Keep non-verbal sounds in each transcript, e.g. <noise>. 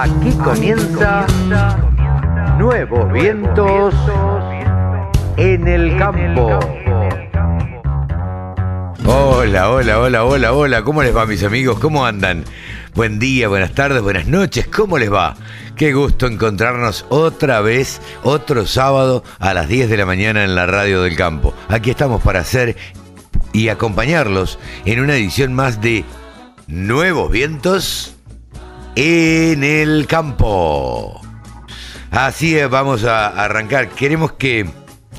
Aquí comienza Nuevos Vientos en el Campo. Hola, hola, hola, hola, hola. ¿Cómo les va, mis amigos? ¿Cómo andan? Buen día, buenas tardes, buenas noches. ¿Cómo les va? Qué gusto encontrarnos otra vez, otro sábado a las 10 de la mañana en la radio del campo. Aquí estamos para hacer y acompañarlos en una edición más de Nuevos Vientos en el campo. Así es, vamos a arrancar. Queremos que,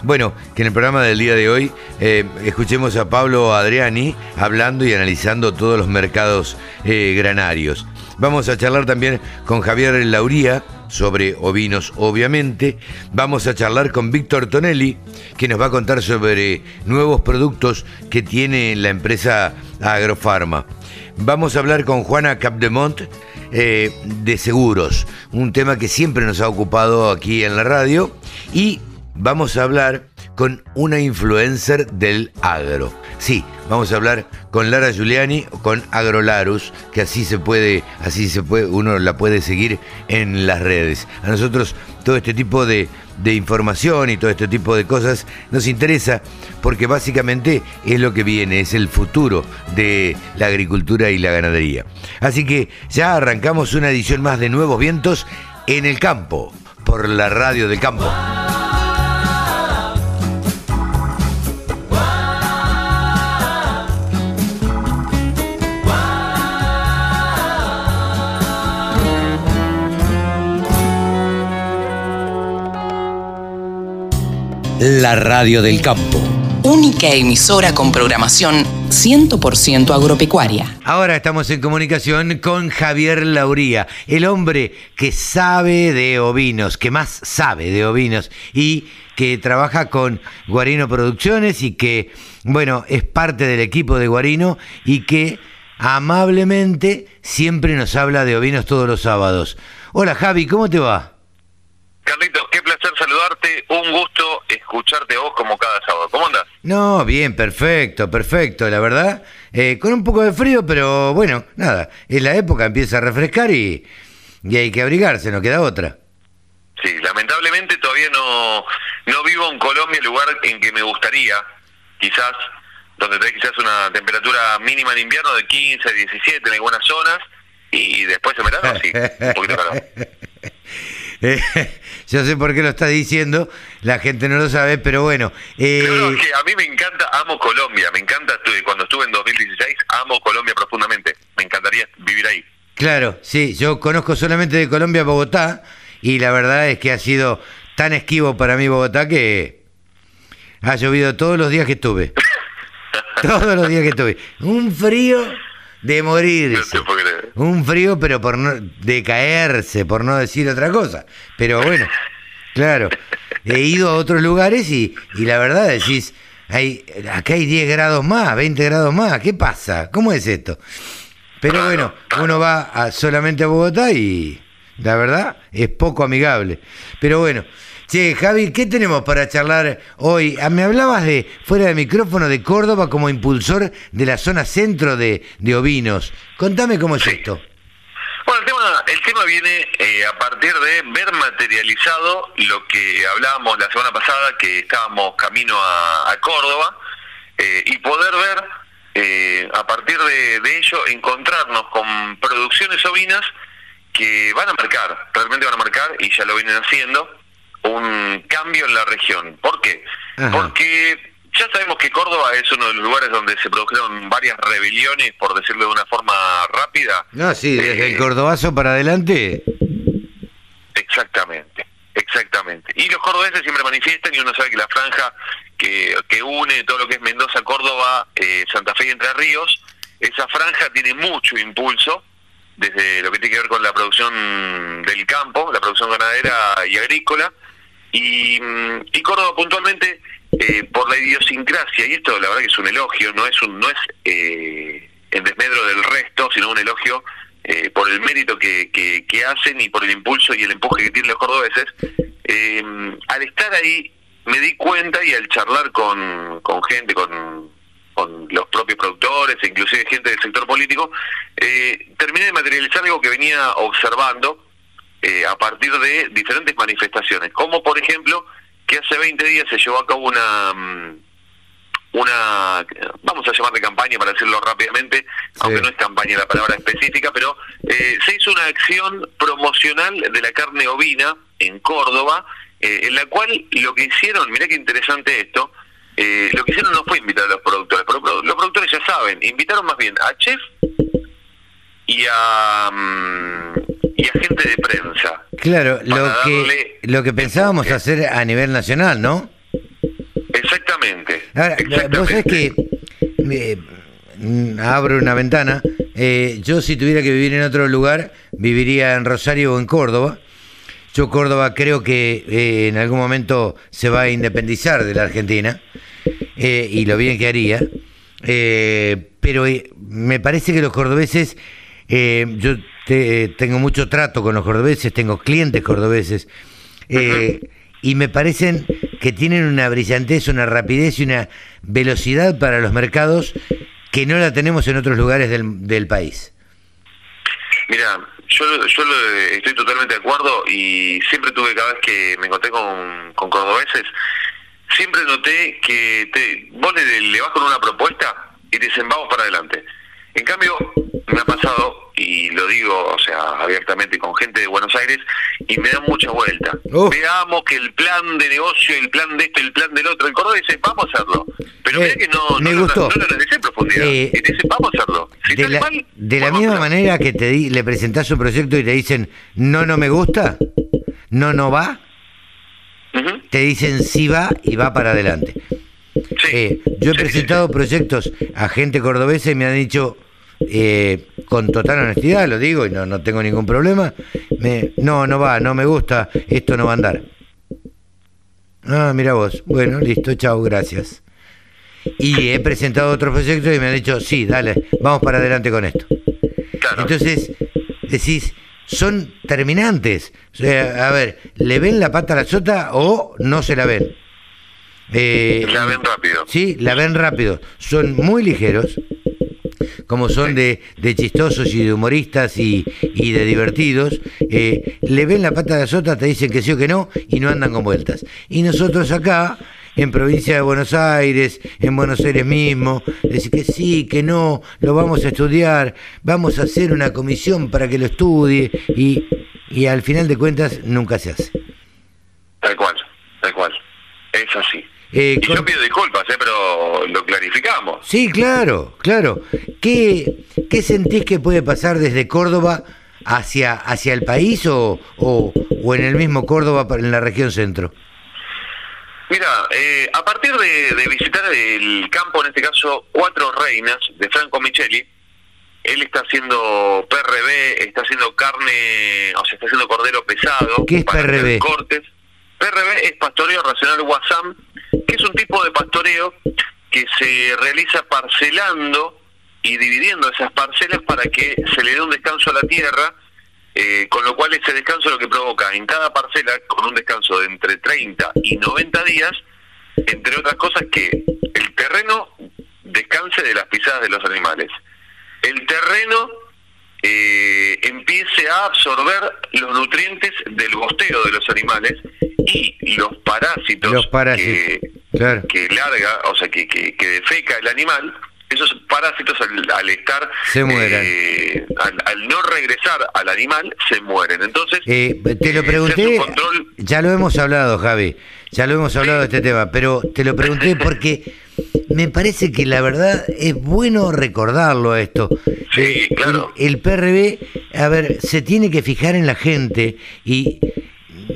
bueno, que en el programa del día de hoy eh, escuchemos a Pablo Adriani hablando y analizando todos los mercados eh, granarios. Vamos a charlar también con Javier Lauría sobre ovinos, obviamente. Vamos a charlar con Víctor Tonelli, que nos va a contar sobre nuevos productos que tiene la empresa Agrofarma. Vamos a hablar con Juana Capdemont eh, de seguros, un tema que siempre nos ha ocupado aquí en la radio. Y vamos a hablar con una influencer del agro. Sí, vamos a hablar con Lara Giuliani, con Agrolarus, que así se puede, así se puede, uno la puede seguir en las redes. A nosotros todo este tipo de, de información y todo este tipo de cosas nos interesa porque básicamente es lo que viene, es el futuro de la agricultura y la ganadería. Así que ya arrancamos una edición más de Nuevos Vientos en el campo, por la radio del campo. La radio del campo. Única emisora con programación 100% agropecuaria. Ahora estamos en comunicación con Javier Lauría, el hombre que sabe de ovinos, que más sabe de ovinos y que trabaja con Guarino Producciones y que, bueno, es parte del equipo de Guarino y que amablemente siempre nos habla de ovinos todos los sábados. Hola Javi, ¿cómo te va? Carlitos, qué placer escucharte vos como cada sábado. ¿Cómo andas? No, bien, perfecto, perfecto, la verdad. Eh, con un poco de frío, pero bueno, nada, en la época empieza a refrescar y, y hay que abrigarse, no queda otra. Sí, lamentablemente todavía no, no vivo en Colombia, el lugar en que me gustaría, quizás, donde tenés quizás una temperatura mínima en invierno de 15, 17 en algunas zonas, y después en verano sí, un poquito calor. <laughs> Eh, <laughs> yo sé por qué lo está diciendo, la gente no lo sabe, pero bueno. Eh, que a mí me encanta, amo Colombia, me encanta, cuando estuve en 2016, amo Colombia profundamente, me encantaría vivir ahí. Claro, sí, yo conozco solamente de Colombia Bogotá y la verdad es que ha sido tan esquivo para mí Bogotá que ha llovido todos los días que estuve. <laughs> todos los días que estuve. Un frío de No morirse. te. Un frío, pero por no, de caerse, por no decir otra cosa. Pero bueno, <laughs> claro, he ido a otros lugares y, y la verdad decís, hay, acá hay 10 grados más, 20 grados más, ¿qué pasa? ¿Cómo es esto? Pero bueno, uno va a- solamente a Bogotá y la verdad es poco amigable. Pero bueno, che, Javi, ¿qué tenemos para charlar hoy? Ah, Me hablabas de, fuera de micrófono, de Córdoba como impulsor de la zona centro de, de ovinos. Contame cómo es esto. Bueno, el tema, el tema viene eh, a partir de ver materializado lo que hablábamos la semana pasada, que estábamos camino a, a Córdoba, eh, y poder ver eh, a partir de, de ello, encontrarnos con producciones ovinas que van a marcar, realmente van a marcar, y ya lo vienen haciendo, un cambio en la región. ¿Por qué? Ajá. Porque ya sabemos que Córdoba es uno de los lugares donde se produjeron varias rebeliones, por decirlo de una forma rápida, No, sí, desde Eh, el cordobazo para adelante. Exactamente, exactamente. Y los cordobeses siempre manifiestan y uno sabe que la franja que, que une todo lo que es Mendoza, Córdoba, eh, Santa Fe y Entre Ríos, esa franja tiene mucho impulso desde lo que tiene que ver con la producción del campo, la producción ganadera y agrícola, y, mm, y Córdoba puntualmente eh, por la idiosincrasia, y esto la verdad que es un elogio, no es un no es eh, en desmedro del resto, sino un elogio eh, por el mérito que, que, que hacen y por el impulso y el empuje que tienen los cordobeses. Eh, al estar ahí me di cuenta y al charlar con, con gente, con, con los propios productores, e inclusive gente del sector político, eh, terminé de materializar algo que venía observando eh, a partir de diferentes manifestaciones, como por ejemplo que hace 20 días se llevó a cabo una mm, una vamos a llamarle campaña para decirlo rápidamente, aunque no es campaña la palabra específica, pero eh, se hizo una acción promocional de la carne ovina en Córdoba, eh, en la cual lo que hicieron, mirá qué interesante esto, eh, lo que hicieron no fue invitar a los productores, los productores ya saben, invitaron más bien a chef y a mm, y a gente de prensa. Claro, lo que lo que pensábamos hacer a nivel nacional, ¿no? Exactamente. Ahora, vos sabés que mm, abro una ventana. Eh, yo si tuviera que vivir en otro lugar, viviría en Rosario o en Córdoba. Yo Córdoba creo que eh, en algún momento se va a independizar de la Argentina eh, y lo bien que haría. pero me parece que los cordobeses, yo tengo mucho trato con los cordobeses, tengo clientes cordobeses <laughs> y me parecen que tienen una brillantez, una rapidez y una velocidad para los mercados que no la tenemos en otros lugares del, del país. Mira, yo, yo estoy totalmente de acuerdo y siempre tuve, cada vez que me encontré con, con cordobeses, siempre noté que te, vos le, le vas con una propuesta y te dicen vamos para adelante. En cambio, me ha pasado y lo digo, o sea, abiertamente con gente de Buenos Aires, y me da mucha vuelta. Veamos que el plan de negocio, el plan de esto, el plan del otro, el Córdoba dice, vamos a hacerlo. Pero eh, que no, me no, gustó. no, lo analicé en profundidad. Eh, y dice, vamos a hacerlo. de la, de la misma manera que te di, le presentás un proyecto y te dicen, no, no me gusta, no, no va, te dicen sí va y va para adelante. Eh, yo he presentado proyectos a gente cordobesa y me han dicho, eh, con total honestidad lo digo y no, no tengo ningún problema, me, no, no va, no me gusta, esto no va a andar. Ah, mira vos, bueno, listo, chao, gracias. Y he presentado otros proyectos y me han dicho, sí, dale, vamos para adelante con esto. Entonces, decís, son terminantes. O sea, a ver, ¿le ven la pata a la sota o no se la ven? Eh, la ven rápido. Sí, la ven rápido. Son muy ligeros, como son de, de chistosos y de humoristas y, y de divertidos, eh, le ven la pata de sota, te dicen que sí o que no y no andan con vueltas. Y nosotros acá, en provincia de Buenos Aires, en Buenos Aires mismo, decir que sí, que no, lo vamos a estudiar, vamos a hacer una comisión para que lo estudie y, y al final de cuentas nunca se hace. Tal cual, tal cual. Es así. Eh, y yo pido disculpas, eh, pero lo clarificamos. Sí, claro, claro. ¿Qué, ¿Qué sentís que puede pasar desde Córdoba hacia, hacia el país o, o, en el mismo Córdoba, en la región centro? Mira, eh, a partir de, visitar el campo, en este caso Cuatro Reinas, de Franco Micheli, él está haciendo PRB, está haciendo carne, o sea, está haciendo cordero pesado. ¿Qué es PRB? Cortes. PRB es Pastoreo Racional Guasam, que es un tipo de pastoreo que se realiza parcelando y dividiendo esas parcelas para que se le dé un descanso a la tierra, eh, con lo cual ese descanso lo que provoca en cada parcela, con un descanso de entre 30 y 90 días, entre otras cosas que el terreno descanse de las pisadas de los animales. El terreno eh, empiece a absorber los nutrientes del bosteo de los animales y los parásitos, Que, larga, o sea, que, que, defeca el animal, esos parásitos al, estar se mueren. eh, al, no regresar al animal se mueren. Entonces eh, te lo pregunté ya lo hemos hablado Javi ya lo hemos hablado de este tema pero te lo pregunté <laughs> porque me parece que la verdad es bueno recordarlo a esto. Sí, eh, claro. el, PRB, a ver, se tiene que fijar en la gente y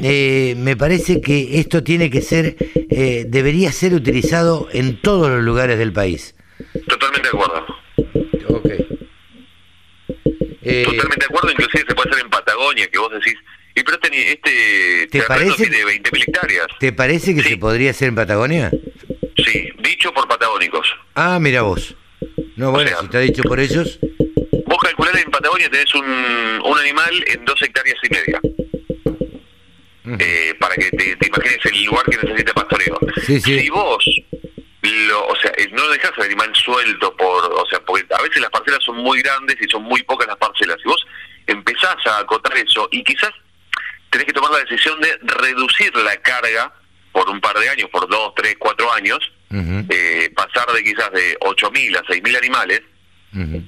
eh, me parece que esto tiene que ser, eh, debería ser utilizado en todos los lugares del país. Totalmente de acuerdo. Ok. Totalmente de acuerdo, inclusive se puede hacer en Patagonia, que vos decís, y pero este, este ¿Te parece, tiene 20.000 hectáreas. ¿Te parece que se podría hacer en Patagonia? Sí, dicho por patagónicos. Ah, mira vos. No, bueno, si está dicho por ellos. Vos calculás en Patagonia tenés un, un animal en dos hectáreas y media. Eh, para que te, imagines el lugar que necesita pastoreo. Sí, sí. Si vos, lo, o sea, eh, no dejas al animal suelto, por, o sea, porque a veces las parcelas son muy grandes y son muy pocas las parcelas. Si vos empezás a acotar eso y quizás tenés que tomar la decisión de reducir la carga por un par de años, por dos, tres, cuatro años, eh, pasar de quizás de 8.000 a 6.000 animales,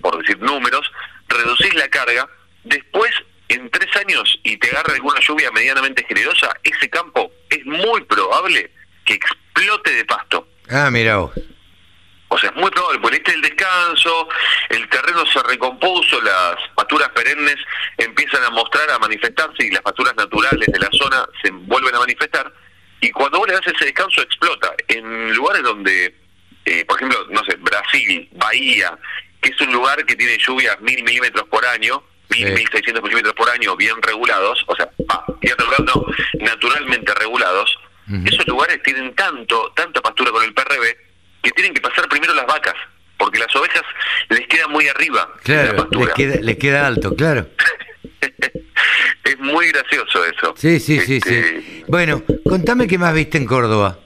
por decir números, reducir la carga, después en tres años y te agarra alguna lluvia medianamente generosa, ese campo es muy probable que explote de pasto. Ah, mira vos. O sea, es muy probable, porque este el descanso, el terreno se recompuso, las pasturas perennes empiezan a mostrar, a manifestarse y las pasturas naturales de la zona se vuelven a manifestar. Y cuando vos le das ese descanso explota. En lugares donde, eh, por ejemplo, no sé, Brasil, Bahía, que es un lugar que tiene lluvias mil milímetros por año, mil, mil seiscientos milímetros por año, bien regulados, o sea, ah, bien regulados, no, naturalmente regulados, esos lugares tienen tanto, tanta pastura con el PRB, que tienen que pasar primero las vacas, porque las ovejas les queda muy arriba de la Claro, les queda, les queda alto, claro. <laughs> es muy gracioso eso. Sí, sí, sí, Este, sí. Bueno, contame qué más viste en Córdoba.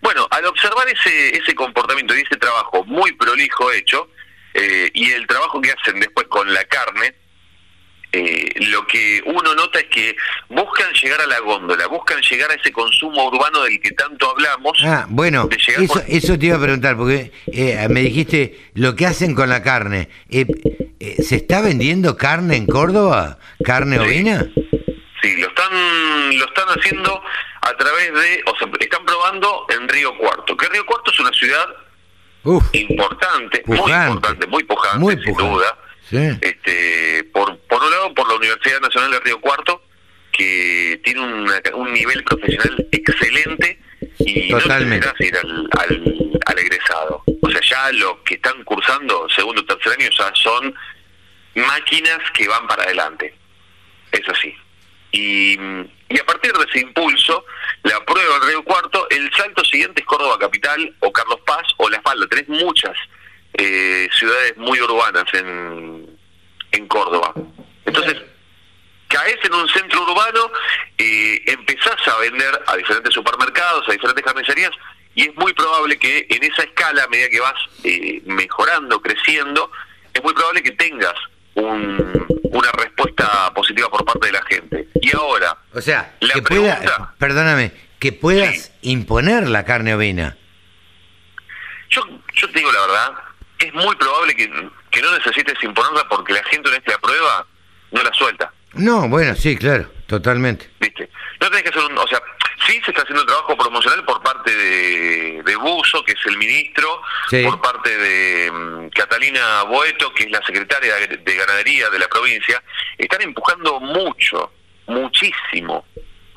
Bueno, al observar ese, ese comportamiento y ese trabajo muy prolijo hecho, eh, y el trabajo que hacen después con la carne, eh, lo que uno nota es que buscan llegar a la góndola, buscan llegar a ese consumo urbano del que tanto hablamos. Ah, bueno, eso, por- eso te iba a preguntar, porque eh, me dijiste lo que hacen con la carne. Eh, eh, ¿Se está vendiendo carne en Córdoba? ¿Carne Sí. ovina? Sí, lo están, lo están haciendo a través de, o sea, están probando en Río Cuarto, que Río Cuarto es una ciudad Uf, importante, muy importante, muy pujante, Muy sin pujante. duda. Sí. Este, por, por un lado, por la Universidad Nacional de Río Cuarto, que tiene una- un nivel profesional excelente y Totalmente. no te ir al, al, al egresado. O sea, ya los que están cursando segundo o tercer año ya son máquinas que van para adelante. Es así. Y, y a partir de ese impulso, la prueba en Río Cuarto, el salto siguiente es Córdoba Capital o Carlos Paz o La Falda. Tenés muchas eh, ciudades muy urbanas en, en Córdoba. Entonces, caes en un centro urbano, eh, empezás a vender a diferentes supermercados, a diferentes carnicerías, y es muy probable que en esa escala, a medida que vas eh, mejorando, creciendo, es muy probable que tengas un- una respuesta positiva por parte de la gente. Y ahora, O sea, La que pueda, pregunta- perdóname, que puedas Sí. imponer la carne ovina. yo, yo te digo la verdad, es muy probable que, que no necesites imponerla porque la gente en esta prueba no la suelta. No, bueno, sí, claro, totalmente. ¿viste? No tenés que hacer un, o sea, sí se está haciendo un trabajo promocional por parte de, de Buzo, que es el ministro, Sí. por parte de mm, Catalina Boeto, que es la secretaria de, de ganadería de la provincia, están empujando mucho, muchísimo.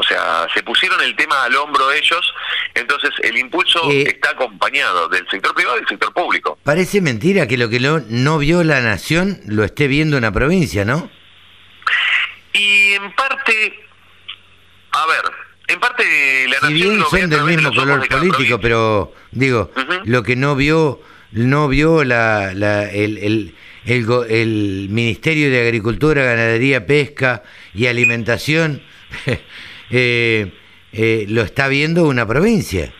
O sea, se pusieron el tema al hombro ellos, entonces el impulso Eh. está acompañado del sector privado y del sector público. Parece mentira que lo que lo- no vio la nación lo esté viendo una provincia, ¿no? Y en parte, a ver, en parte la Si nación bien lo son del mismo color de político, pero digo, lo que no vio, no vio la, la- el, el, el el Ministerio de Agricultura, Ganadería, Pesca y Alimentación, <laughs> eh, eh, lo está viendo una provincia.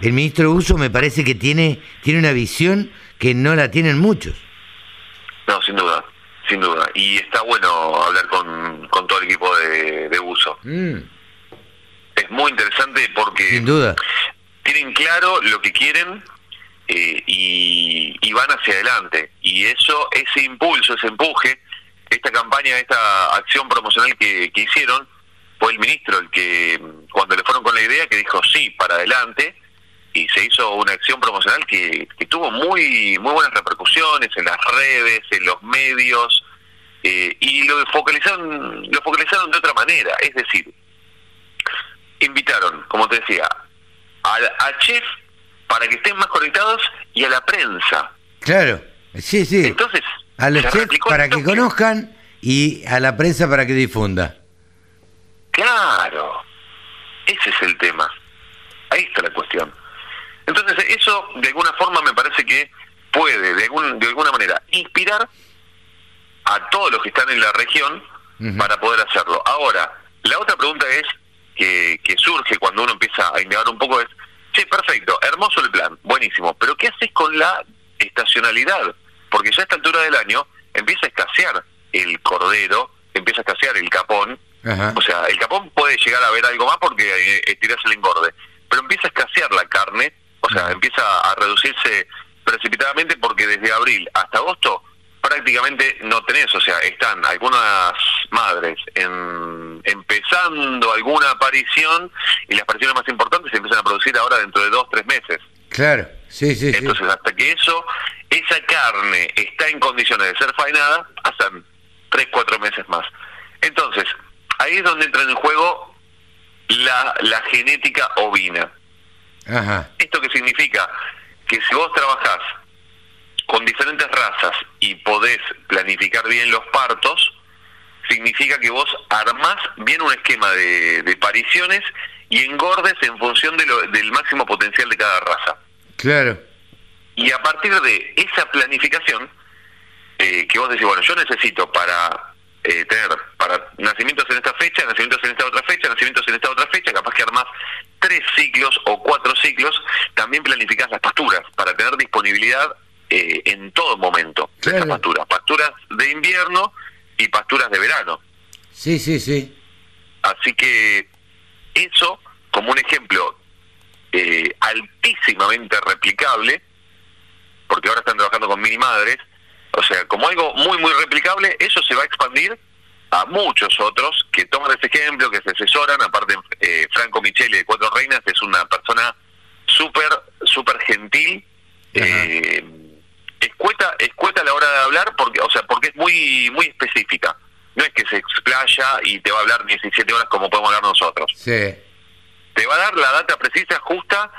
El ministro Uso me parece que tiene, tiene una visión que no la tienen muchos. No, sin duda, sin duda. Y está bueno hablar con, con todo el equipo de, de uso. Mm, Es muy interesante porque sin duda. tienen claro lo que quieren eh, y, y van hacia adelante. Y eso, ese impulso, ese empuje, esta campaña, esta acción promocional que, que hicieron, fue el ministro el que, cuando le fueron con la idea, que dijo sí, para adelante, y se hizo una acción promocional que, que tuvo muy, muy buenas repercusiones en las redes, en los medios, eh, y lo focalizaron, lo focalizaron de otra manera, es decir, invitaron, como te decía, a, a chef para que estén más conectados y a la prensa. Claro, sí, sí. Entonces, a los chefs para que conozcan y a la prensa para que difunda. Claro, ese es el tema. Ahí está la cuestión. Entonces, eso de alguna forma me parece que puede, de, algún, de alguna manera, inspirar a todos los que están en la región para poder hacerlo. Ahora, la otra pregunta es que, que surge cuando uno empieza a indagar un poco es, sí, perfecto, hermoso el plan, buenísimo, pero ¿qué haces con la estacionalidad? Porque ya a esta altura del año empieza a escasear el cordero, empieza a escasear el capón, Ajá. O sea, el capón puede llegar a ver algo más porque eh, estiras el engorde, pero empieza a escasear la carne, o sea, empieza a reducirse precipitadamente porque desde abril hasta agosto prácticamente no tenés, o sea, están algunas madres en, empezando alguna aparición y las apariciones más importantes se empiezan a producir ahora dentro de dos, tres meses. Claro, sí, sí, sí. Entonces, hasta que eso, esa carne está en condiciones de ser faenada, pasan tres, cuatro meses más. Entonces, ahí es donde entra en juego la, la genética ovina. Ajá. ¿Esto qué significa? Que si vos trabajás con diferentes razas y podés planificar bien los partos, significa que vos armás bien un esquema de, de pariciones y engordes en función de lo- del máximo potencial de cada raza. Claro. Y a partir de esa planificación, eh, que vos decís, bueno, yo necesito para eh, tener para nacimientos en esta fecha, nacimientos en esta otra fecha, nacimientos en esta otra fecha, capaz que armás tres ciclos o cuatro ciclos, también planificás las pasturas para tener disponibilidad eh, en todo momento de Claro. esas pasturas. Pasturas de invierno y pasturas de verano. Sí, sí, sí. Así que eso, como un ejemplo eh, altísimamente replicable, porque ahora están trabajando con mini madres, o sea, como algo muy, muy replicable, eso se va a expandir a muchos otros que toman ese ejemplo, que se asesoran. Aparte, eh, Franco Michele de Cuatro Reinas es una persona súper, súper gentil. Eh, escueta, escueta a la hora de hablar, porque, o sea, porque es muy, muy específica. No es que se explaya y te va a hablar 17 horas como podemos hablar nosotros Sí. te va a dar la data precisa, justa,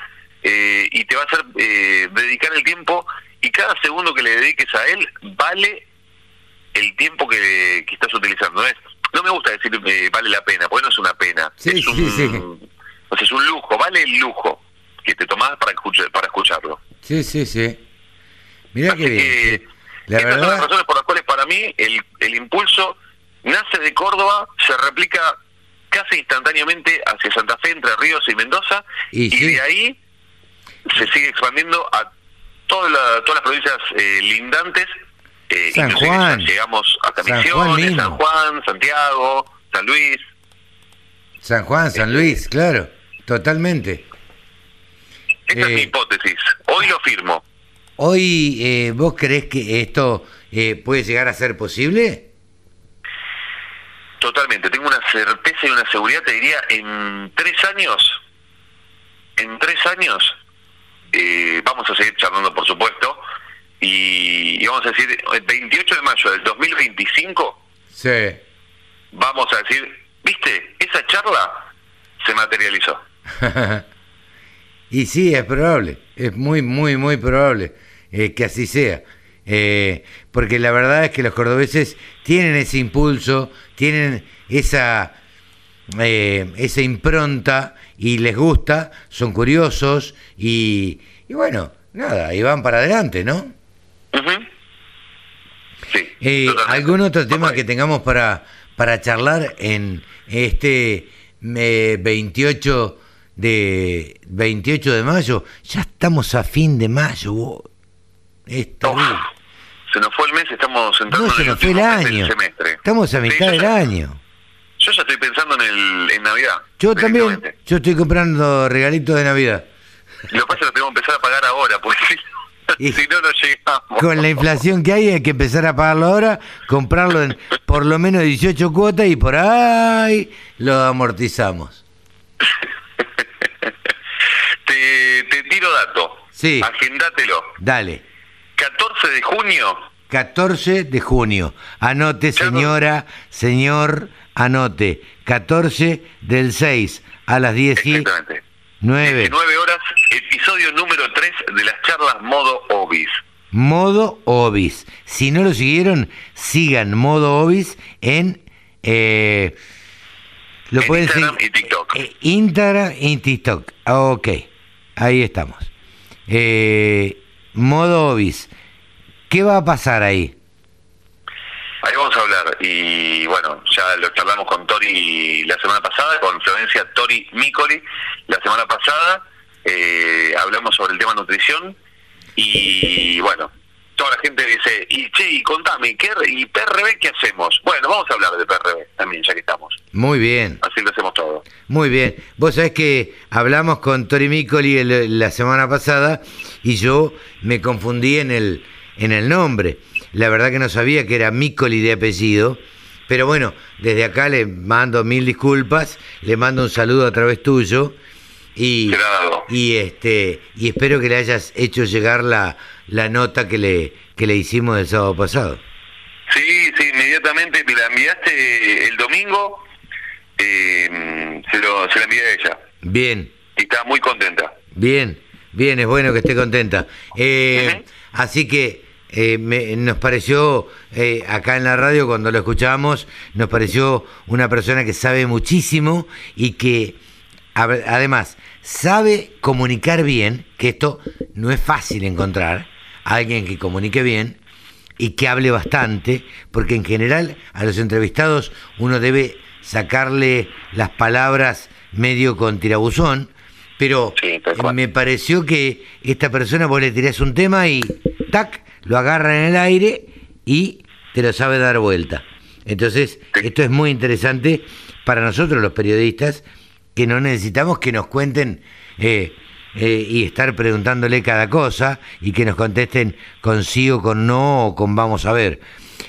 eh, y te va a hacer eh, dedicar el tiempo, y cada segundo que le dediques a él vale el tiempo que, que estás utilizando. No, es, no me gusta decir eh, vale la pena, porque no es una pena. Sí, es, un, sí, sí. o sea, es un lujo, vale el lujo que te tomás para, escuchar, para escucharlo. Sí, sí, sí. Mirá Así qué bien. que. La estas son las razones por las cuales para mí el, el impulso nace de Córdoba, se replica casi instantáneamente hacia Santa Fe, Entre Ríos y Mendoza, Y y, sí. de ahí se sigue expandiendo a toda la- todas las provincias eh, lindantes. eh, San Juan. llegamos hasta San Misiones. San Juan, Santiago, San Luis. San Juan, San Luis, claro, totalmente. Esta es Eh. mi hipótesis. Hoy lo firmo. Hoy, eh, ¿vos creés que esto eh, puede llegar a ser posible? Totalmente, tengo una certeza y una seguridad, te diría, en tres años, en tres años, eh, vamos a seguir charlando, por supuesto, y, y vamos a decir, el 28 de mayo del 2025, Sí. vamos a decir, viste, esa charla se materializó. <laughs> y sí, es probable, es muy, muy, muy probable eh, que así sea. Eh, porque la verdad es que los cordobeses tienen ese impulso, tienen esa, eh, esa impronta y les gusta, son curiosos y, y bueno, nada, y van para adelante, ¿no? Ujú. Sí. Eh. ¿Algún otro tema que tengamos para, para charlar en este eh, 28 de 28 de mayo? Ya estamos a fin de mayo. vos. Es terrible. se nos fue el mes, estamos entrando No, se nos fue el año. semestre. Estamos a mitad del ya- año. Yo ya estoy pensando en, el, en Navidad. Yo también, yo estoy comprando regalitos de Navidad. Lo que pasa es que lo tenemos que empezar a pagar ahora, porque si, <laughs> Y- si no, no llegamos. Con la inflación que hay hay que empezar a pagarlo ahora, comprarlo en por lo menos 18 cuotas y por ahí lo amortizamos. <laughs> te, te tiro dato. Sí. Agendátelo. Dale. 14 de junio, 14 de junio. Anote, señora, señor, anote. 14 del 6 a las 10 y exactamente. 9. 19 horas, episodio número 3 de las charlas modo Obis. Modo Obis. Si no lo siguieron, sigan Modo Obis en... eh, lo En pueden Instagram seguir- y TikTok. eh, Instagram y TikTok. Ah, Ok, ahí estamos. Eh, modo Obis. ¿Qué va a pasar ahí? Ahí vamos a hablar. Y bueno, ya lo charlamos con Tori la semana pasada, con Florencia Tori Micoli la semana pasada. Eh, hablamos sobre el tema nutrición. Y bueno, toda la gente dice, y che, y contame, ¿qué, ¿y PRB qué hacemos? Bueno, vamos a hablar de PRB también, ya que estamos. Muy bien. Así lo hacemos todo. Muy bien. Vos sabés que hablamos con Tori Micoli el- la semana pasada y yo me confundí en el, en el nombre. La verdad que no sabía que era Micoli de apellido. Pero bueno, desde acá le mando mil disculpas, le mando un saludo a través tuyo y, y este y espero que le hayas hecho llegar la, la nota que le, que le hicimos el sábado pasado. Sí, sí, inmediatamente me la enviaste el domingo, eh, se, lo, se la envié a ella Bien, y está muy contenta. Bien, bien, es bueno que esté contenta. Eh. Así que eh, me- nos pareció, eh, acá en la radio, cuando lo escuchábamos, nos pareció una persona que sabe muchísimo y que, a- además, sabe comunicar bien, que esto no es fácil encontrar, alguien que comunique bien y que hable bastante, porque en general a los entrevistados uno debe sacarle las palabras medio con tirabuzón, pero Sí, me pareció que esta persona vos le tirás un tema y tac, lo agarra en el aire y te lo sabe dar vuelta. Entonces, esto es muy interesante para nosotros los periodistas, que no necesitamos que nos cuenten eh, eh, y estar preguntándole cada cosa y que nos contesten con sí o con no o con vamos a ver.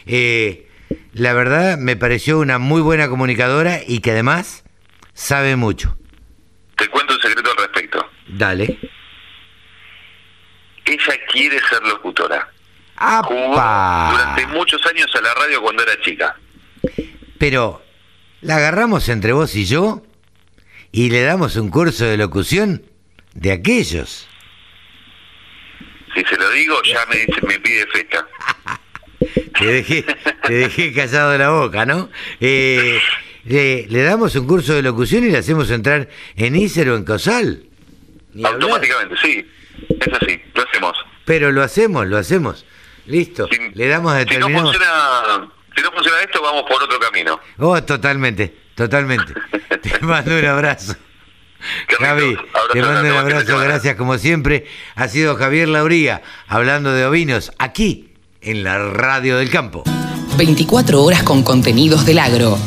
Eh, la verdad me pareció una muy buena comunicadora y que además sabe mucho. Te cuento un secreto al respecto. Dale. Ella quiere ser locutora. Jugó durante muchos años a la radio cuando era chica. Pero, ¿la agarramos entre vos y yo? ¿Y le damos un curso de locución de aquellos? Si se lo digo, ya me dice, me pide fecha. <laughs> Te dejé, te dejé callado la boca, ¿no? Eh, le, le damos un curso de locución y le hacemos entrar en Ícero en Cosal. Ni hablar. Automáticamente, sí. Es así, lo hacemos. Pero lo hacemos, lo hacemos. Listo. Si, le damos si no funciona, si no funciona esto, vamos por otro camino. Oh, totalmente, totalmente. <laughs> Te mando un abrazo. Javi, Abrazo te mando un de abrazo, gracias como siempre. Ha sido Javier Lauría hablando de ovinos aquí en la Radio del Campo. 24 horas con contenidos del agro.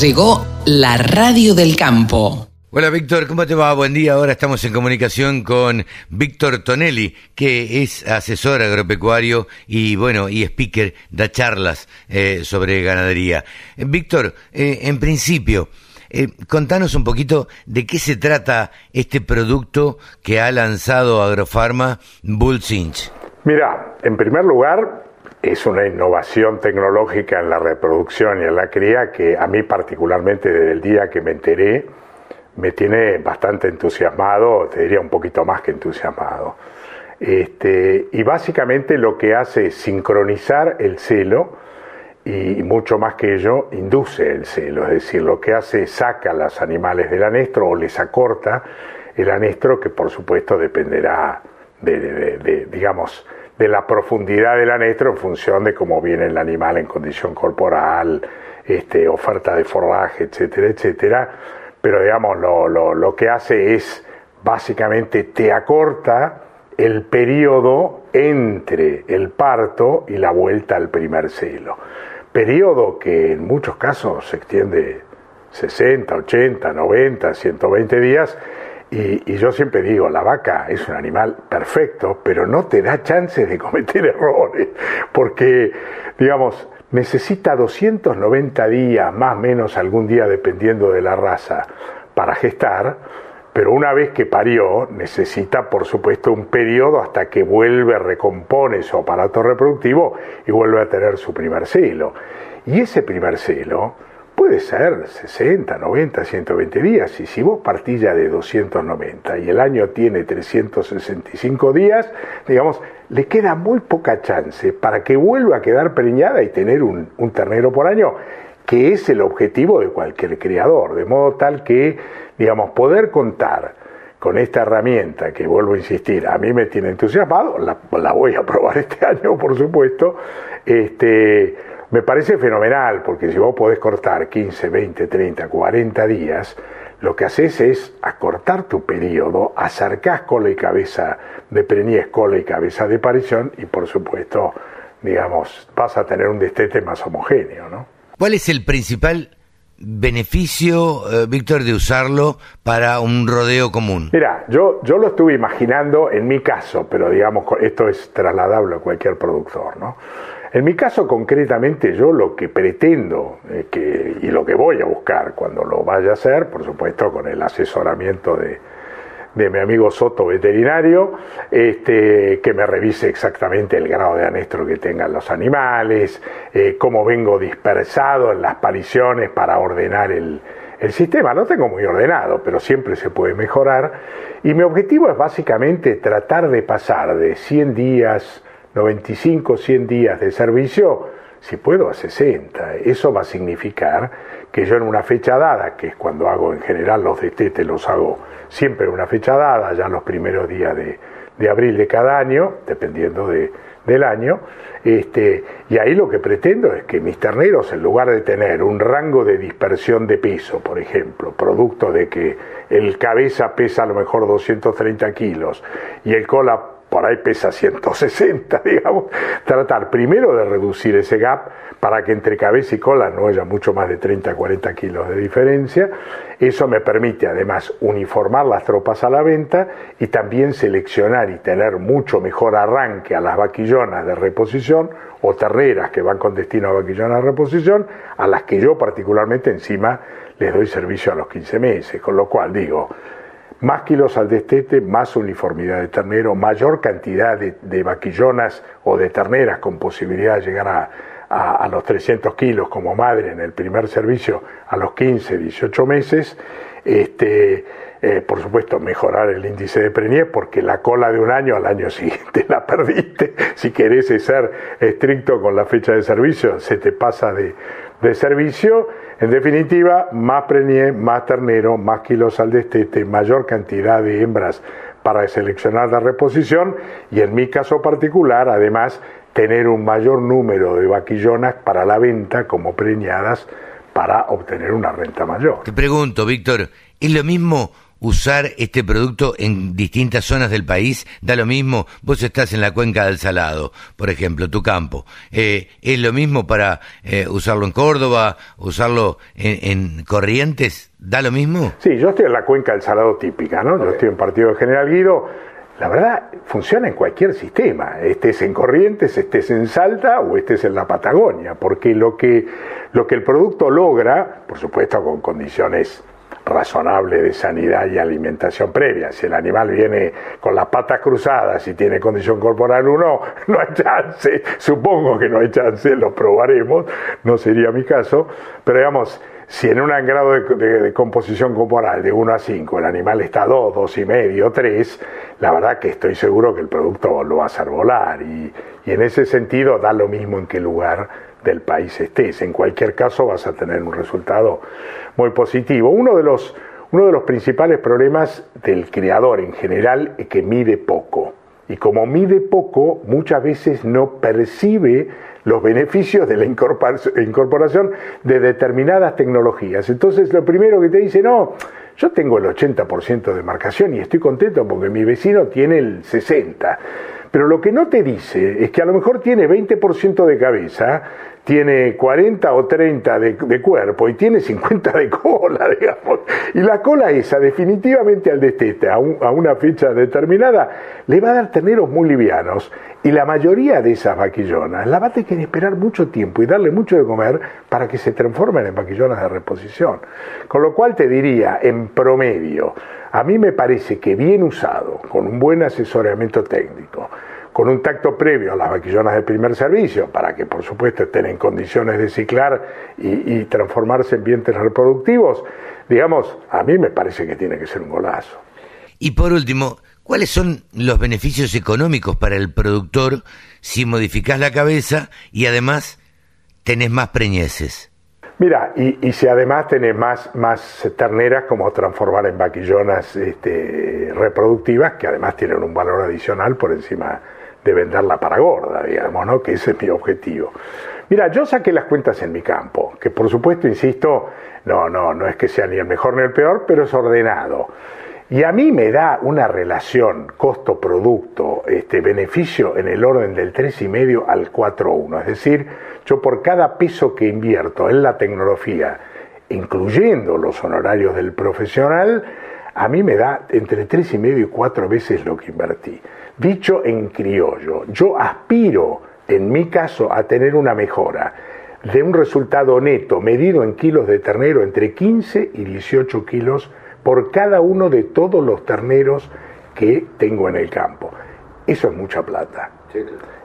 Llegó la radio del campo. Hola Víctor, ¿cómo te va? Buen día. Ahora estamos en comunicación con Víctor Tonelli, que es asesor agropecuario y bueno, y speaker, da charlas eh, sobre ganadería. Víctor, eh, en principio, eh, contanos un poquito de qué se trata este producto que ha lanzado Agrofarma Bullcinch. Mira, en primer lugar, es una innovación tecnológica en la reproducción y en la cría que a mí particularmente desde el día que me enteré me tiene bastante entusiasmado, te diría un poquito más que entusiasmado. Este, y básicamente lo que hace es sincronizar el celo y mucho más que ello, induce el celo, es decir, lo que hace es saca a los animales del anestro o les acorta el anestro, que por supuesto dependerá de, de- de- digamos, de la profundidad del anestro en función de cómo viene el animal en condición corporal, este, oferta de forraje, etcétera, etcétera. Pero digamos, lo, lo- lo que hace es básicamente te acorta el periodo entre el parto y la vuelta al primer celo. Periodo que en muchos casos se extiende 60, 80, 90, 120 días. Y, y yo siempre digo, la vaca es un animal perfecto, pero no te da chances de cometer <laughs> errores, porque, digamos, necesita 290 días, más o menos algún día dependiendo de la raza, para gestar, pero una vez que parió, necesita, por supuesto, un periodo hasta que vuelve, recompone su aparato reproductivo y vuelve a tener su primer celo. Y ese primer celo puede ser 60, 90, 120 días. Y si vos partís ya de 290 y el año tiene 365 días, digamos, le queda muy poca chance para que vuelva a quedar preñada y tener un, ternero por año que es el objetivo de cualquier criador, de modo tal que, digamos, poder contar con esta herramienta, que vuelvo a insistir, a mí me tiene entusiasmado, la, la voy a probar este <laughs> año, por supuesto, este, me parece fenomenal, porque si vos podés cortar 15, 20, 30, 40 días, lo que haces es acortar tu periodo, acercás cola y cabeza de preñez, cola y cabeza de parición y por supuesto, digamos, vas a tener un destete más homogéneo, ¿no? ¿Cuál es el principal beneficio, eh, Víctor, de usarlo para un rodeo común? Mira, yo, yo lo estuve imaginando en mi caso, pero digamos, esto es trasladable a cualquier productor, ¿no? En mi caso concretamente yo lo que pretendo que, y lo que voy a buscar cuando lo vaya a hacer, por supuesto con el asesoramiento de, de mi amigo Soto veterinario, este, que me revise exactamente el grado de anestro que tengan los animales, eh, cómo vengo dispersado en las pariciones para ordenar el, el sistema. Lo tengo muy ordenado, pero siempre se puede mejorar. Y mi objetivo es básicamente tratar de pasar de 100 días, 95, 100 días de servicio, si puedo a 60. Eso va a significar que yo en una fecha dada, que es cuando hago en general los destetes, los hago siempre en una fecha dada, ya los primeros días de, de abril de cada año, dependiendo de, del año, este, y ahí lo que pretendo es que mis terneros, en lugar de tener un rango de dispersión de peso, por ejemplo, producto de que el cabeza pesa a lo mejor 230 kilos y el cola por ahí pesa 160, <laughs> digamos, tratar primero de reducir ese gap para que entre cabeza y cola no haya mucho más de 30, 40 kilos de diferencia. Eso me permite además uniformar las tropas a la venta y también seleccionar y tener mucho mejor arranque a las vaquillonas de reposición o terreras que van con destino a vaquillonas de reposición, a las que yo particularmente encima les doy servicio a los 15 meses, con lo cual digo, más kilos al destete, más uniformidad de ternero, mayor cantidad de, vaquillonas o de terneras con posibilidad de llegar a, a, los 300 kilos como madre en el primer servicio a los 15, 18 meses. Este, eh, por supuesto, mejorar el índice de preñez, porque la cola de un año al año <laughs> siguiente la perdiste. Si querés ser estricto con la fecha de servicio, se te pasa de, de servicio. En definitiva, más preñez, más ternero, más kilos al destete, mayor cantidad de hembras para seleccionar la reposición y en mi caso particular, además, tener un mayor número de vaquillonas para la venta como preñadas para obtener una renta mayor. Te pregunto, Víctor, ¿es lo mismo usar este producto en distintas zonas del país, da lo mismo, vos estás en la cuenca del Salado, por ejemplo, tu campo, eh, es lo mismo para eh, usarlo en Córdoba, usarlo en, Corrientes, da lo mismo. Sí, yo estoy en la cuenca del Salado típica, ¿no? Yo estoy en Partido de General Guido, la verdad, funciona en cualquier sistema, estés en Corrientes, estés en Salta o estés en la Patagonia, porque lo que, lo que el producto logra, por supuesto con condiciones razonable de sanidad y alimentación previa. Si el animal viene con las patas cruzadas y tiene condición corporal 1, no hay chance, supongo que no hay chance, lo probaremos, no sería mi caso, pero digamos, si en un grado de, composición corporal de 1 a 5 el animal está a 2, 2 y medio, 3, la verdad que estoy seguro que el producto lo va a hacer volar. Y, y en ese sentido da lo mismo en qué lugar del país estés. En cualquier caso vas a tener un resultado muy positivo. Uno de los, uno de los principales problemas del creador en general es que mide poco. Y como mide poco, muchas veces no percibe los beneficios de la incorporación de determinadas tecnologías. Entonces lo primero que te dice, no, yo tengo el 80% de marcación y estoy contento porque mi vecino tiene el 60%. Pero lo que no te dice es que a lo mejor tiene 20% de cabeza, tiene 40 o 30 de, cuerpo y tiene 50 de cola, <laughs> digamos. Y la cola esa, definitivamente al destete, a, una fecha determinada, le va a dar terneros muy livianos. Y la mayoría de esas vaquillonas la va a tener que esperar mucho tiempo y darle mucho de comer para que se transformen en vaquillonas de reposición. Con lo cual te diría, en promedio, a mí me parece que bien usado, con un buen asesoramiento técnico, con un tacto previo a las vaquillonas de primer servicio, para que por supuesto estén en condiciones de ciclar y, transformarse en vientres reproductivos, digamos, a mí me parece que tiene que ser un golazo. Y por último, ¿cuáles son los beneficios económicos para el productor si modificás la cabeza y además tenés más preñeces? Mira, y, si además tenés más, más terneras, como transformar en vaquillonas este, reproductivas, que además tienen un valor adicional por encima de venderla para gorda, digamos, ¿no? Que ese es mi objetivo. Mira, yo saqué las cuentas en mi campo, que por supuesto, insisto, no, no, no es que sea ni el mejor ni el peor, pero es ordenado. Y a mí me da una relación costo-producto, este, beneficio en el orden del 3,5 al 4,1. Es decir, yo por cada peso que invierto en la tecnología, incluyendo los honorarios del profesional, a mí me da entre 3,5 y 4 veces lo que invertí. Dicho en criollo, yo aspiro, en mi caso, a tener una mejora de un resultado neto medido en kilos de ternero entre 15 y 18 kilos por cada uno de todos los terneros que tengo en el campo. Eso es mucha plata.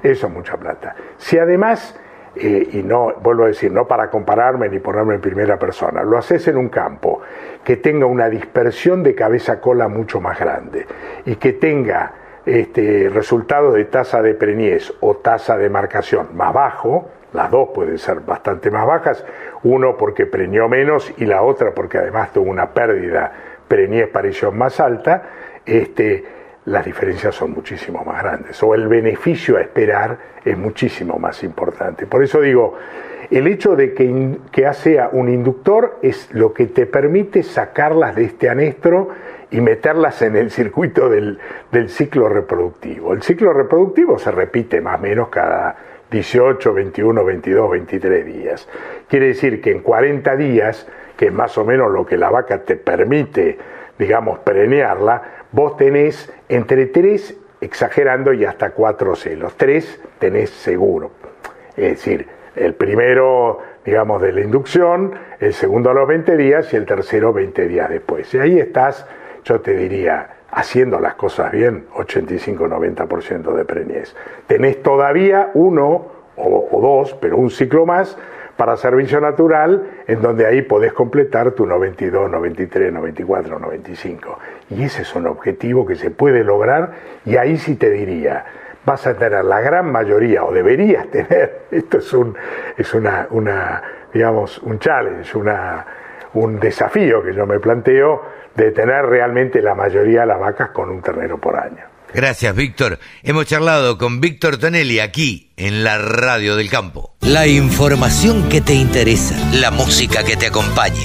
Eso es mucha plata. Si además, eh, y no, vuelvo a decir, no para compararme ni ponerme en primera persona, lo haces en un campo que tenga una dispersión de cabeza-cola mucho más grande y que tenga este, resultados de tasa de preñez o tasa de marcación más bajo, las dos pueden ser bastante más bajas, uno porque preñó menos y la otra porque además tuvo una pérdida preñez parición más alta, este, las diferencias son muchísimo más grandes, o el beneficio a esperar es muchísimo más importante. Por eso digo, el hecho de que, que sea un inductor es lo que te permite sacarlas de este anestro y meterlas en el circuito del, del ciclo reproductivo. El ciclo reproductivo se repite más o menos cada 18, 21, 22, 23 días. Quiere decir que en 40 días, que es más o menos lo que la vaca te permite, digamos, preñarla, vos tenés entre 3, exagerando, y hasta 4 celos. 3 tenés seguro. Es decir, el primero, digamos, de la inducción, el segundo a los 20 días y el tercero 20 días después. Y ahí estás, yo te diría, haciendo las cosas bien, 85-90% de preñez. Tenés todavía uno o, dos, pero un ciclo más para servicio natural, en donde ahí podés completar tu 92, 93, 94, 95. Y ese es un objetivo que se puede lograr y ahí sí te diría, vas a tener la gran mayoría, o deberías tener, <laughs> esto es un, es una, una digamos, un challenge, una, un desafío que yo me planteo, de tener realmente la mayoría de las vacas con un ternero por año. Gracias, Víctor. Hemos charlado con Víctor Tonelli aquí en la Radio del Campo. La información que te interesa, la música que te acompaña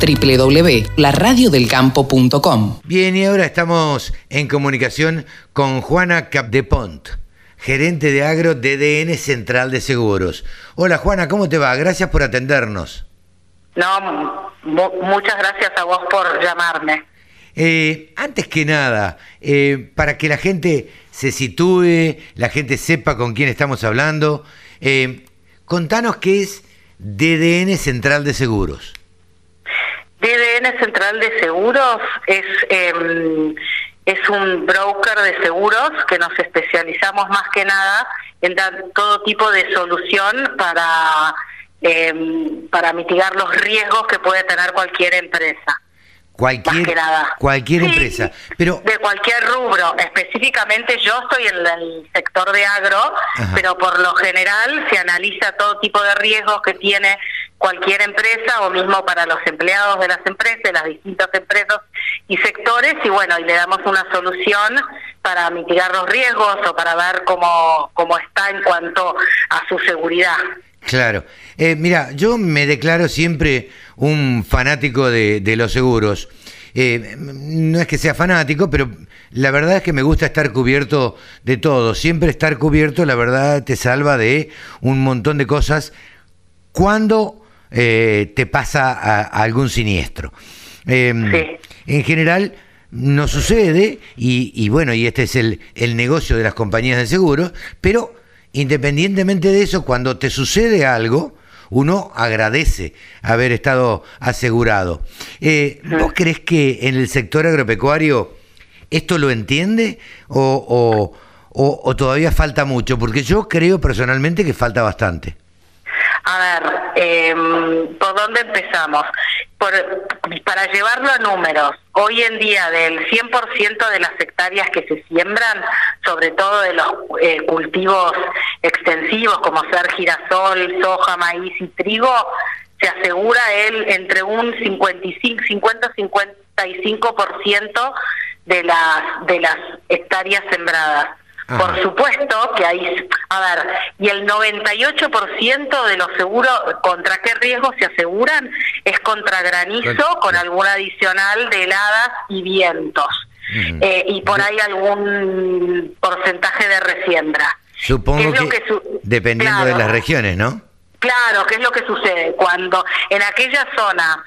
www.laradiodelcampo.com. Bien, y ahora estamos en comunicación con Juana Capdepont, gerente de agro de DN Central de Seguros. Hola Juana, ¿cómo te va? Gracias por atendernos. No, muchas gracias a vos por llamarme. Eh, antes que nada, eh, para que la gente se sitúe, la gente sepa con quién estamos hablando, eh, contanos qué es DDN Central de Seguros. DDN Central de Seguros es, em, es un broker de seguros que nos especializamos más que nada en dar todo tipo de solución para Em, para mitigar los riesgos que puede tener cualquier empresa. Cualquier, cualquier empresa. Pero... De cualquier rubro. Específicamente yo estoy en el sector de agro, pero por lo general se analiza todo tipo de riesgos que tiene cualquier empresa o mismo para los empleados de las empresas, de las distintas empresas y sectores y bueno, y le damos una solución para mitigar los riesgos o para ver cómo, cómo está en cuanto a su seguridad. Claro. Eh, mira, yo me declaro siempre un fanático de, los seguros. Eh, no es que sea fanático, pero la verdad es que me gusta estar cubierto de todo. Siempre estar cubierto, la verdad, te salva de un montón de cosas cuando eh, te pasa algún siniestro. Em, en general no sucede, y, y, bueno, y este es el, el negocio de las compañías de seguros, pero independientemente de eso, cuando te sucede algo, uno agradece haber estado asegurado. Eh, ¿Vos crees que en el sector agropecuario esto lo entiende o, o, todavía falta mucho? Porque yo creo personalmente que falta bastante. A ver, em, ¿por dónde empezamos? para llevarlo a números, hoy en día del 100% de las hectáreas que se siembran, sobre todo de los eh, cultivos extensivos como ser girasol, soja, maíz y trigo, se asegura él entre un 55, 50-55% de las, de las hectáreas sembradas. Por supuesto que hay, a ver, y el 98% de los seguros, ¿contra qué riesgo se aseguran? Es contra granizo con algún adicional de heladas y vientos. Eh, y por ahí algún porcentaje de resiembra. Supongo que, dependiendo de las regiones, ¿no? Claro, ¿qué es lo que sucede? Cuando en aquella zona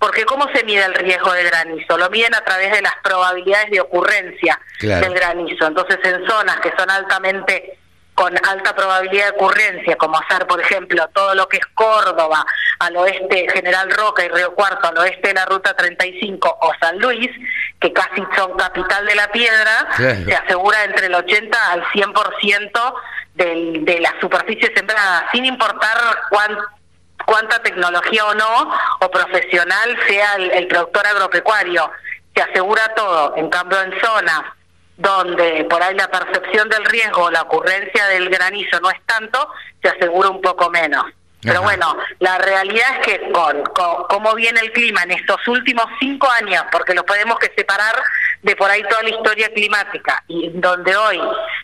porque ¿cómo se mide el riesgo de granizo? Lo miden a través de las probabilidades de ocurrencia del granizo. Entonces, en zonas que son altamente con alta probabilidad de ocurrencia, como hacer, por ejemplo, todo lo que es Córdoba, al oeste General Roca y Río Cuarto, al oeste de la Ruta 35 o San Luis, que casi son capital de la piedra, se asegura entre el 80 al 100% del, de la superficie sembrada, sin importar cuánto cuánta tecnología o no, o profesional sea el, productor agropecuario. Se asegura todo. En cambio, en zonas donde por ahí la percepción del riesgo o la ocurrencia del granizo no es tanto, se asegura un poco menos. Pero bueno, la realidad es que con, cómo viene el clima en estos últimos cinco años, porque lo podemos que separar de por ahí toda la historia climática, y donde hoy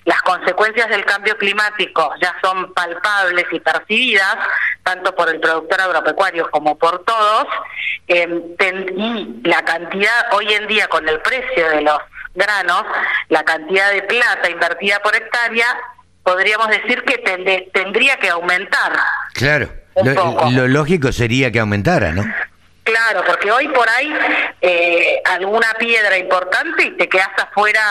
las consecuencias del cambio climático ya son palpables y percibidas, tanto por el productor agropecuario como por todos, eh, y la cantidad hoy en día con el precio de los granos, la cantidad de plata invertida por hectárea podríamos decir que tendría que aumentar. Claro, lo, lógico sería que aumentara, ¿no? Claro, porque hoy por ahí eh, alguna piedra importante y te quedas afuera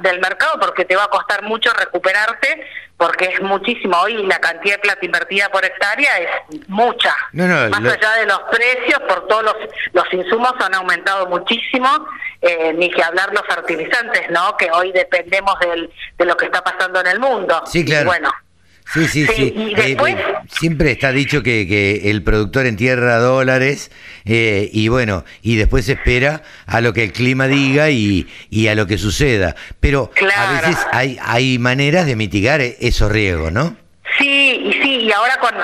del mercado porque te va a costar mucho recuperarte porque es muchísimo. Hoy la cantidad de plata invertida por hectárea es mucha. Más allá de los precios, por todos los, los insumos han aumentado muchísimo, eh, ni que hablar los fertilizantes, ¿no? Que hoy dependemos del, de lo que está pasando en el mundo. Sí, claro. bueno, Sí, sí, sí. Eh, siempre está dicho que, que, el productor entierra dólares eh, y bueno, y después espera a lo que el clima diga y, y a lo que suceda. Pero a veces hay, hay maneras de mitigar e-, esos riesgos, ¿no? Sí, y sí, y ahora con,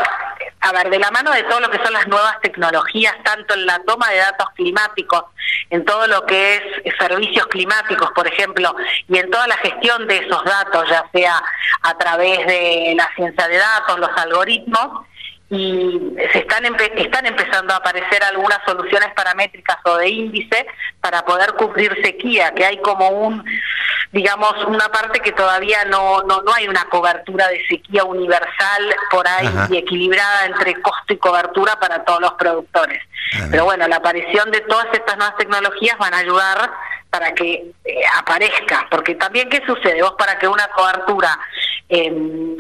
a ver, de la mano de todo lo que son las nuevas tecnologías, tanto en la toma de datos climáticos, en todo lo que es servicios climáticos, por ejemplo, y en toda la gestión de esos datos, ya sea a través de la ciencia de datos, los algoritmos, y se están están empezando a aparecer algunas soluciones paramétricas o de índice para poder cubrir sequía, que hay como un digamos una parte que todavía no no, no hay una cobertura de sequía universal por ahí y equilibrada entre costo y cobertura para todos los productores. Pero bueno, la aparición de todas estas nuevas tecnologías van a ayudar para que eh, aparezca, porque también qué sucede, vos para que una cobertura eh,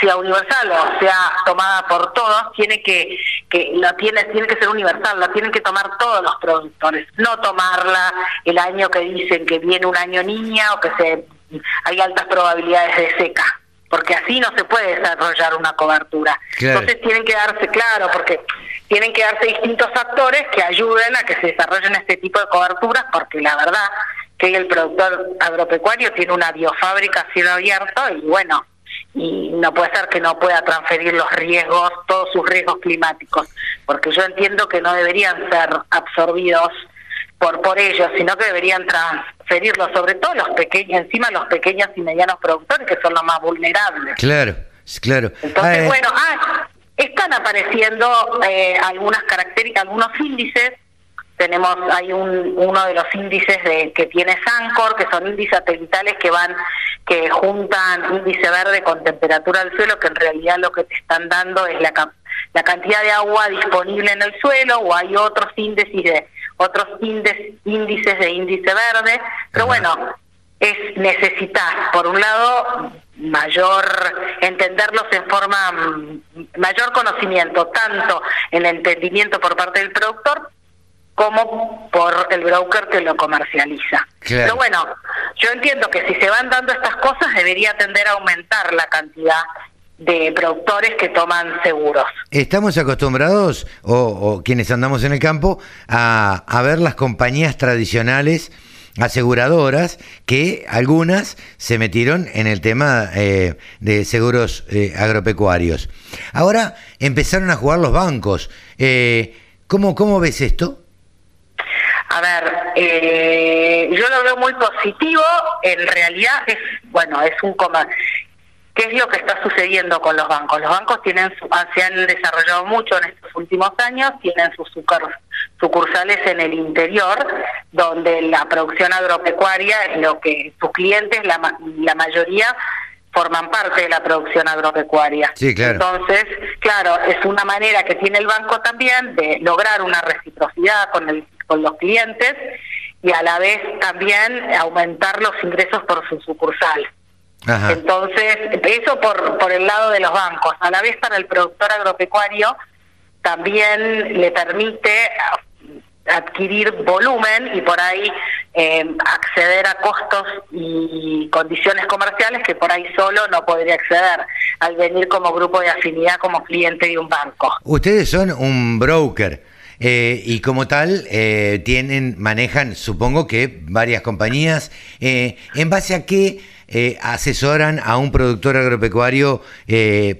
sea universal o sea tomada por todos, tiene que, que la tiene, tiene que ser universal, la tienen que tomar todos los productores, no tomarla el año que dicen que viene un año niña o que se hay altas probabilidades de seca, porque así no se puede desarrollar una cobertura. Entonces tienen que darse claro, porque tienen que darse distintos factores que ayuden a que se desarrollen este tipo de coberturas, porque la verdad que el productor agropecuario tiene una biofábrica a cielo abierto y bueno, y no puede ser que no pueda transferir los riesgos, todos sus riesgos climáticos, porque yo entiendo que no deberían ser absorbidos por por ellos, sino que deberían transferirlos, sobre todo los pequeños, encima los pequeños y medianos productores que son los más vulnerables. Claro, claro. Entonces, ah, bueno, ah, están apareciendo eh, algunas características, algunos índices tenemos hay un, uno de los índices de, que tiene Sancor, que son índices satelitales que van que juntan índice verde con temperatura del suelo, que en realidad lo que te están dando es la, la cantidad de agua disponible en el suelo, o hay otros índices de otros índices, índices de índice verde, pero bueno, es necesitar, por un lado, mayor entenderlos en forma mayor conocimiento tanto en el entendimiento por parte del productor como por el broker que lo comercializa. Pero bueno, yo entiendo que si se van dando estas cosas debería tender a aumentar la cantidad de productores que toman seguros. Estamos acostumbrados, o, quienes andamos en el campo, a, a, ver las compañías tradicionales aseguradoras que algunas se metieron en el tema eh, de seguros eh, agropecuarios. Ahora empezaron a jugar los bancos. Eh, ¿cómo, ¿Cómo ves esto? A ver, eh, yo lo veo muy positivo. En realidad es, bueno, es un coma. ¿Qué es lo que está sucediendo con los bancos? Los bancos tienen se han desarrollado mucho en estos últimos años, tienen sus sucursales en el interior, donde la producción agropecuaria es lo que sus clientes, la, la mayoría, forman parte de la producción agropecuaria. Sí, claro. Entonces, claro, es una manera que tiene el banco también de lograr una reciprocidad con, el, con los clientes y a la vez también aumentar los ingresos por su sucursal. Entonces, eso por, por el lado de los bancos. A la vez para el productor agropecuario también le permite adquirir volumen y por ahí eh, acceder a costos y condiciones comerciales que por ahí solo no podría acceder al venir como grupo de afinidad como cliente de un banco. Ustedes son un broker. Eh, y como tal, eh, tienen, manejan, supongo que varias compañías. ¿En base a qué asesoran a un productor agropecuario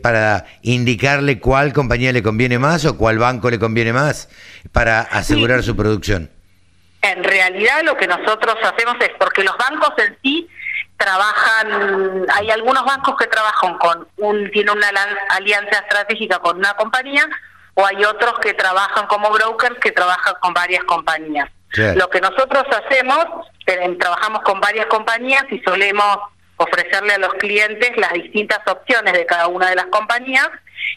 para indicarle cuál compañía le conviene más o cuál banco le conviene más para asegurar su producción? En realidad lo que nosotros hacemos es, porque los bancos en sí trabajan, hay algunos bancos que trabajan con un, tienen una alianza estratégica con una compañía, o hay otros que trabajan como brokers que trabajan con varias compañías. Lo que nosotros hacemos, trabajamos con varias compañías y solemos ofrecerle a los clientes las distintas opciones de cada una de las compañías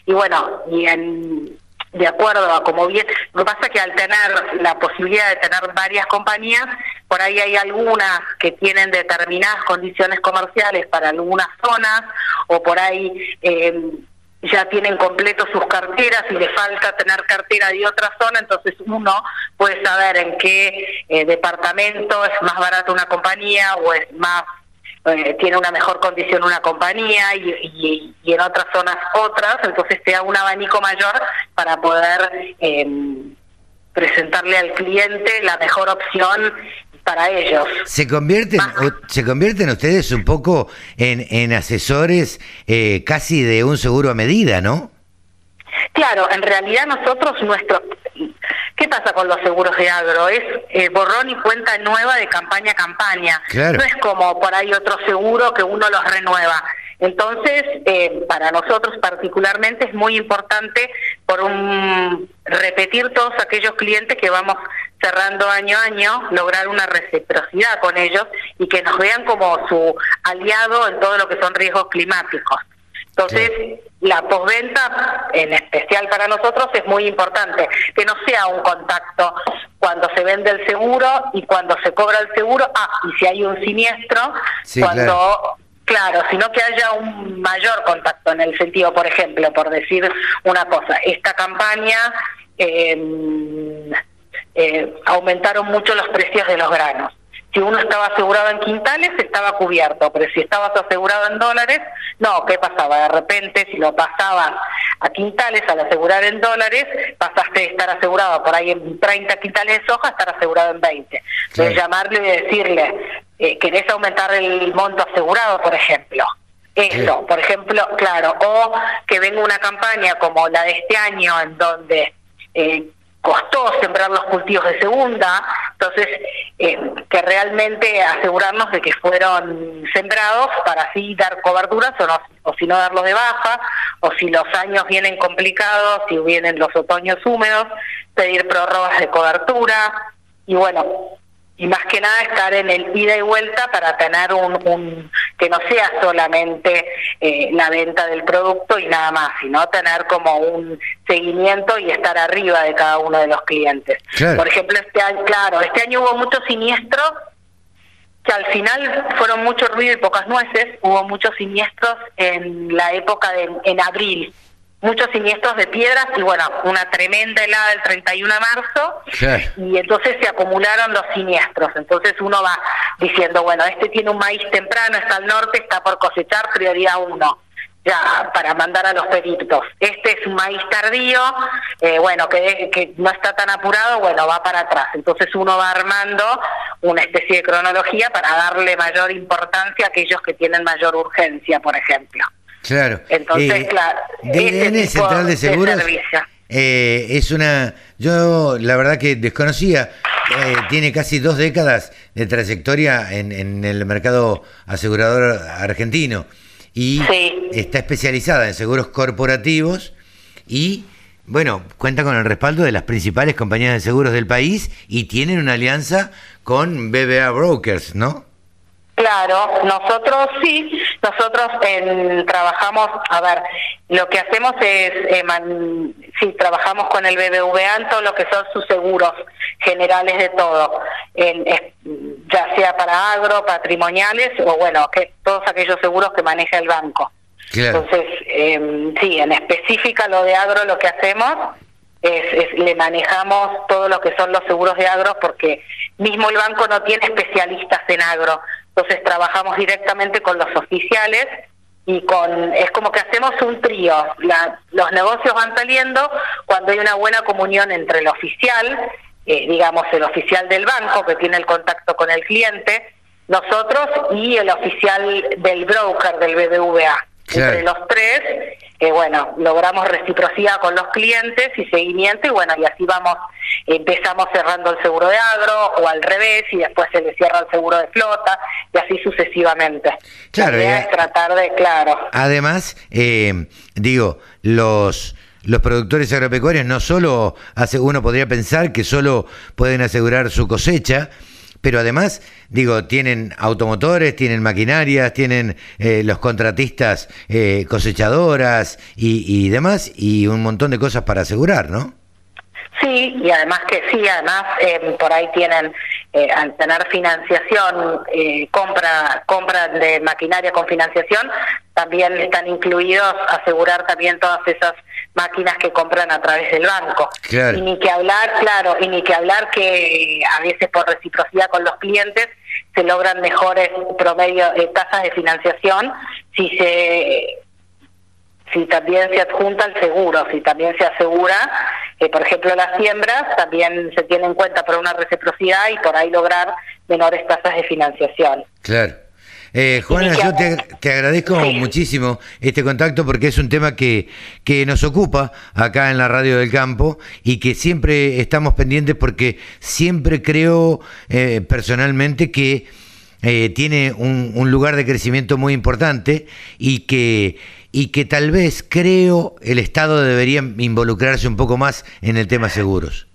y bueno, y en, de acuerdo a como bien, lo que pasa es que al tener la posibilidad de tener varias compañías, por ahí hay algunas que tienen determinadas condiciones comerciales para algunas zonas, o por ahí eh, ya tienen completo sus carteras y le falta tener cartera de otra zona, entonces uno puede saber en qué eh, departamento es más barato una compañía o es más eh, tiene una mejor condición una compañía y, en otras zonas otras, entonces te da un abanico mayor para poder em, presentarle al cliente la mejor opción para ellos. ¿Se convierten, ¿se convierten ustedes un poco en, en asesores eh, casi de un seguro a medida, no? Claro, en realidad nosotros, nuestro, ¿Qué pasa con los seguros de agro? Es eh, borrón y cuenta nueva de campaña a campaña. No es como por ahí otro seguro que uno los renueva. Entonces, eh, para nosotros particularmente es muy importante por un repetir todos aquellos clientes que vamos cerrando año a año, lograr una reciprocidad con ellos y que nos vean como su aliado en todo lo que son riesgos climáticos. Entonces, la postventa, en especial para nosotros, es muy importante, que no sea un contacto cuando se vende el seguro y cuando se cobra el seguro, ah, y si hay un siniestro, cuando... Claro. Sino que haya un mayor contacto en el sentido, por ejemplo, por decir una cosa, esta campaña eh, eh, aumentaron mucho los precios de los granos si uno estaba asegurado en quintales, estaba cubierto, pero si estabas asegurado en dólares, no, ¿qué pasaba? De repente, si lo pasabas a quintales, al asegurar en dólares, pasaste de estar asegurado por ahí en 30 quintales de soja a estar asegurado en 20. Entonces, llamarle y decirle, eh, ¿querés aumentar el monto asegurado, por ejemplo? Eso, por ejemplo, claro, o que venga una campaña como la de este año, en donde eh, costó sembrar los cultivos de segunda, entonces eh, que realmente asegurarnos de que fueron sembrados para así dar coberturas o, no, o si no darlos de baja, o si los años vienen complicados, si vienen los otoños húmedos, pedir prórrogas de cobertura y bueno, y más que nada estar en el ida y vuelta para tener un, que no sea solamente eh, la venta del producto y nada más, sino tener como un seguimiento y estar arriba de cada uno de los clientes. Por ejemplo, este año, claro, este año hubo muchos siniestros que al final fueron mucho ruido y pocas nueces, hubo muchos siniestros en la época de en abril muchos siniestros de piedras y bueno, una tremenda helada el 31 de marzo y entonces se acumularon los siniestros. Entonces uno va diciendo, bueno, este tiene un maíz temprano, está al norte, está por cosechar, prioridad uno ya para mandar a los peritos. Este es un maíz tardío, eh, bueno, que, que no está tan apurado, bueno, va para atrás. Entonces uno va armando una especie de cronología para darle mayor importancia a aquellos que tienen mayor urgencia, por ejemplo. Claro. Entonces, claro. DN Central de Seguros. eh, es una, yo la verdad que desconocía, eh, tiene casi dos décadas de trayectoria en, en el mercado asegurador argentino y Sí. está especializada en seguros corporativos y bueno, cuenta con el respaldo de las principales compañías de seguros del país y tienen una alianza con BBA Brokers, ¿no? Claro, nosotros sí, nosotros en- trabajamos, a ver, lo que hacemos es, eh, man- sí, trabajamos con el BBVA en todo lo que son sus seguros generales de todo, en- ya sea para agro, patrimoniales o bueno, que todos aquellos seguros que maneja el banco. Claro. Entonces, eh, sí, en específica lo de agro lo que hacemos es, es- le manejamos todo lo que son los seguros de agro porque mismo el banco no tiene especialistas en agro. Entonces trabajamos directamente con los oficiales y con es como que hacemos un trío. La- los negocios van saliendo cuando hay una buena comunión entre el oficial, eh, digamos el oficial del banco que tiene el contacto con el cliente, nosotros y el oficial del broker del BBVA. Claro. Entre los tres, eh, bueno, logramos reciprocidad con los clientes y seguimiento y bueno, y así vamos, empezamos cerrando el seguro de agro o al revés y después se le cierra el seguro de flota y así sucesivamente. Claro, La idea es tratar de, claro, Además, eh, digo, los, los productores agropecuarios no solo, hace, uno podría pensar que solo pueden asegurar su cosecha, pero además, digo, tienen automotores, tienen maquinarias, tienen eh, los contratistas eh, cosechadoras y, y demás, y un montón de cosas para asegurar, ¿no? Sí, y además que sí, además eh, por ahí tienen, eh, al tener financiación, eh, compra, compra de maquinaria con financiación, también están incluidos asegurar también todas esas máquinas que compran a través del banco. Claro. Y ni que hablar, claro, y ni que hablar que a veces por reciprocidad con los clientes se logran mejores promedio eh, tasas de financiación si se si también se adjunta el seguro, si también se asegura, que por ejemplo las siembras también se tiene en cuenta por una reciprocidad y por ahí lograr menores tasas de financiación. Claro. Eh, Juana, yo te, te agradezco Sí. muchísimo este contacto porque es un tema que, que nos ocupa acá en la Radio del Campo y que siempre estamos pendientes porque siempre creo eh, personalmente que eh, tiene un, un lugar de crecimiento muy importante y que, y que tal vez creo el Estado debería involucrarse un poco más en el tema seguros.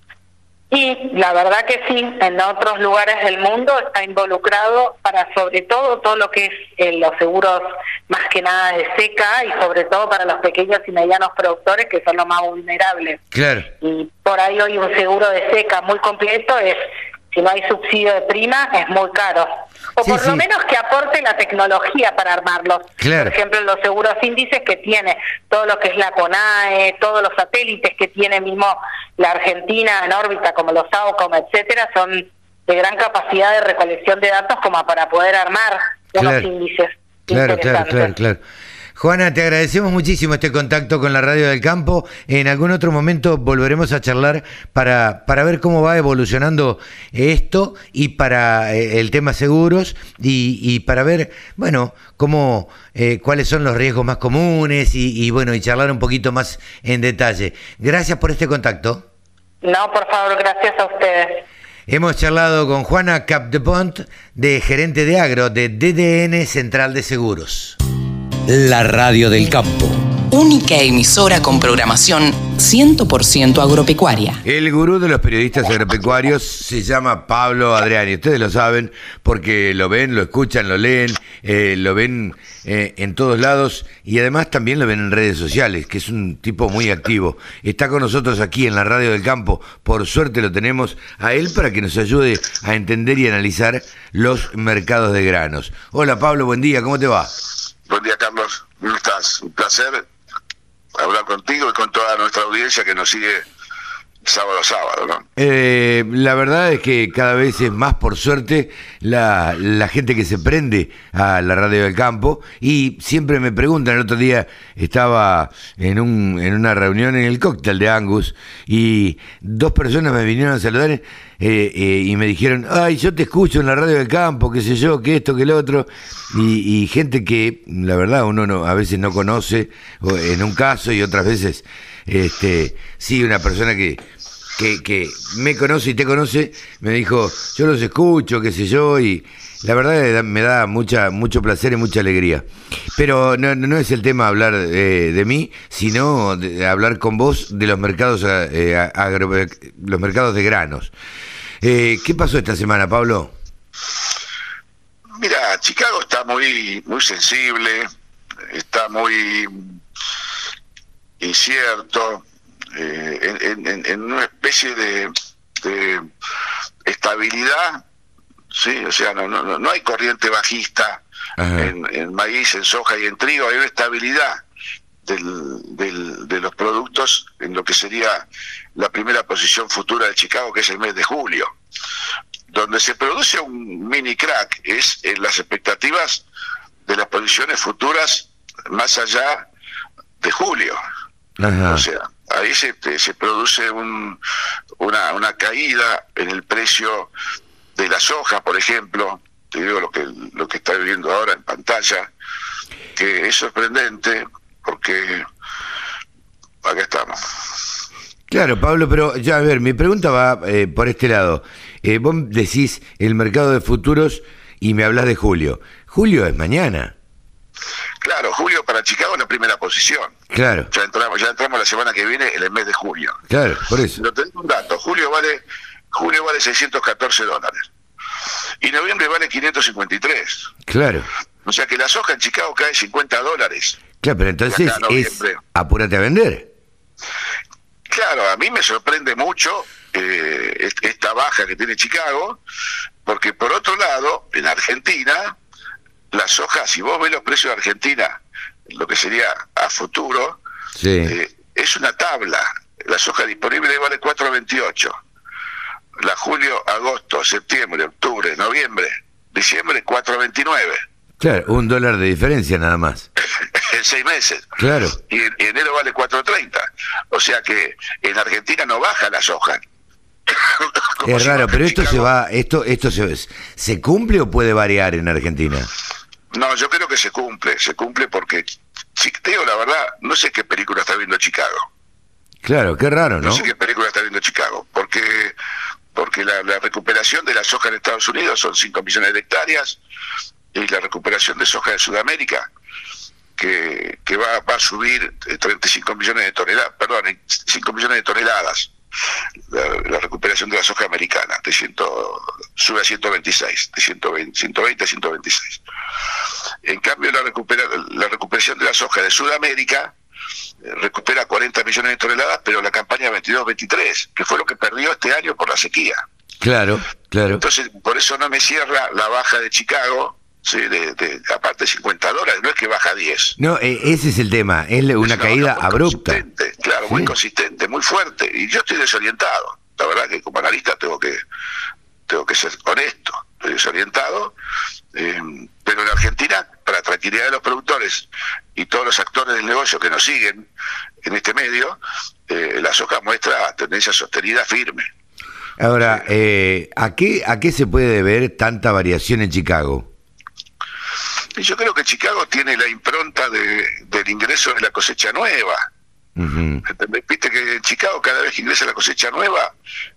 Y la verdad que sí, en otros lugares del mundo está involucrado para sobre todo todo lo que es eh, los seguros más que nada de seca y sobre todo para los pequeños y medianos productores que son los más vulnerables. Claro. y por ahí hoy un seguro de seca muy completo es, si no hay subsidio de prima, es muy caro. O Sí, por sí. lo menos que aporte la tecnología para armarlos. Claro. Por ejemplo, los seguros índices que tiene todo lo que es la CONAE, todos los satélites que tiene mismo la Argentina en órbita, como los AOCOM, etcétera, son de gran capacidad de recolección de datos como para poder armar unos Claro. índices Claro, claro, claro, claro. Juana, te agradecemos muchísimo este contacto con la Radio del Campo. En algún otro momento volveremos a charlar para, para ver cómo va evolucionando esto y para eh, el tema seguros y, y para ver, bueno, cómo, eh, cuáles son los riesgos más comunes y, y, bueno, y charlar un poquito más en detalle. Gracias por este contacto. No, por favor, gracias a ustedes. Hemos charlado con Juana Capdepont, de gerente de agro de DDN Central de Seguros. La radio del campo. Única emisora con programación 100% agropecuaria. El gurú de los periodistas agropecuarios se llama Pablo Adriani. Ustedes lo saben porque lo ven, lo escuchan, lo leen, eh, lo ven eh, en todos lados y además también lo ven en redes sociales, que es un tipo muy activo. Está con nosotros aquí en la Radio del Campo. Por suerte lo tenemos a él para que nos ayude a entender y analizar los mercados de granos. Hola Pablo, buen día, ¿cómo te va? Buen día, Carlos. ¿Cómo estás? Un placer hablar contigo y con toda nuestra audiencia que nos sigue sábado a sábado, ¿no? Eh, la verdad es que cada vez es más, por suerte, la, gente que se prende a la radio del campo y siempre me preguntan, el otro día estaba en, un, en una reunión en el cóctel de Angus y dos personas me vinieron a saludar eh, eh, y me dijeron, ay, yo te escucho en la radio del campo, qué sé yo, que esto, que lo otro, y, y gente que la verdad uno no, a veces no conoce, en un caso y otras veces, este, sí, una persona que, que, que me conoce y te conoce, me dijo, yo los escucho, qué sé yo, y la verdad me da mucha, mucho placer y mucha alegría. Pero no, no es el tema hablar eh, de mí, sino de hablar con vos de los mercados, eh, agro, los mercados de granos. Eh, ¿Qué pasó esta semana, Pablo? Mira, Chicago está muy, muy sensible, está muy incierto, eh, en, en, en, una especie de, de, estabilidad, sí, o sea, no, no, no hay corriente bajista en, en, maíz, en soja y en trigo, hay una estabilidad del, del, de los productos en lo que sería la primera posición futura de Chicago, que es el mes de julio. Donde se produce un mini crack es en las expectativas de las posiciones futuras más allá de julio. Ajá. O sea, ahí se, se produce un, una, una caída en el precio de la soja, por ejemplo, te digo lo que, lo que está viendo ahora en pantalla, que es sorprendente porque acá estamos. Claro, Pablo, pero ya a ver, mi pregunta va eh, por este lado. Eh, vos decís el mercado de futuros y me hablas de julio. Julio es mañana. Claro, julio para Chicago es la primera posición. Claro. Ya entramos, ya entramos la semana que viene en el mes de julio. Claro, por eso. Pero tengo un dato, julio vale, julio vale 614 dólares. Y noviembre vale 553. Claro. O sea que la soja en Chicago cae 50 dólares. Claro, pero entonces es apúrate a vender. Claro, a mí me sorprende mucho eh, esta baja que tiene Chicago, porque por otro lado, en Argentina, la soja, si vos ves los precios de Argentina, lo que sería a futuro, sí. eh, es una tabla. La soja disponible vale 4.28. La julio, agosto, septiembre, octubre, noviembre, diciembre, 4.29. Claro, un dólar de diferencia nada más. <laughs> en seis meses. Claro. Y en enero vale 4.30. O sea que en Argentina no baja la soja. <laughs> es raro, pero esto se va, esto, esto se, se cumple o puede variar en Argentina. No, yo creo que se cumple, se cumple porque, te digo la verdad, no sé qué película está viendo Chicago. Claro, qué raro, ¿no? No sé qué película está viendo Chicago, porque porque la, la recuperación de la soja en Estados Unidos son 5 millones de hectáreas y la recuperación de soja de Sudamérica que, que va, va a subir 35 millones de toneladas, perdón, 5 millones de toneladas. La, la, recuperación de la soja americana de ciento, sube a 126, de 120, 120 a 126. En cambio, la, recupera, la recuperación de la soja de Sudamérica eh, recupera 40 millones de toneladas, pero la campaña 22-23, que fue lo que perdió este año por la sequía. Claro, claro. Entonces, por eso no me cierra la baja de Chicago, Sí, de, de, aparte 50 dólares, no es que baja 10. No, eh, ese es el tema, es una, es una caída abrupta. Claro, sí. muy consistente, muy fuerte, y yo estoy desorientado. La verdad que como analista tengo que tengo que ser honesto, estoy desorientado, eh, pero en Argentina, para tranquilidad de los productores y todos los actores del negocio que nos siguen en este medio, eh, la soja muestra tendencia sostenida firme. Ahora, eh, ¿a, qué, ¿a qué se puede deber tanta variación en Chicago? Yo creo que Chicago tiene la impronta de, del ingreso de la cosecha nueva. Uh -huh. Viste que en Chicago cada vez que ingresa la cosecha nueva,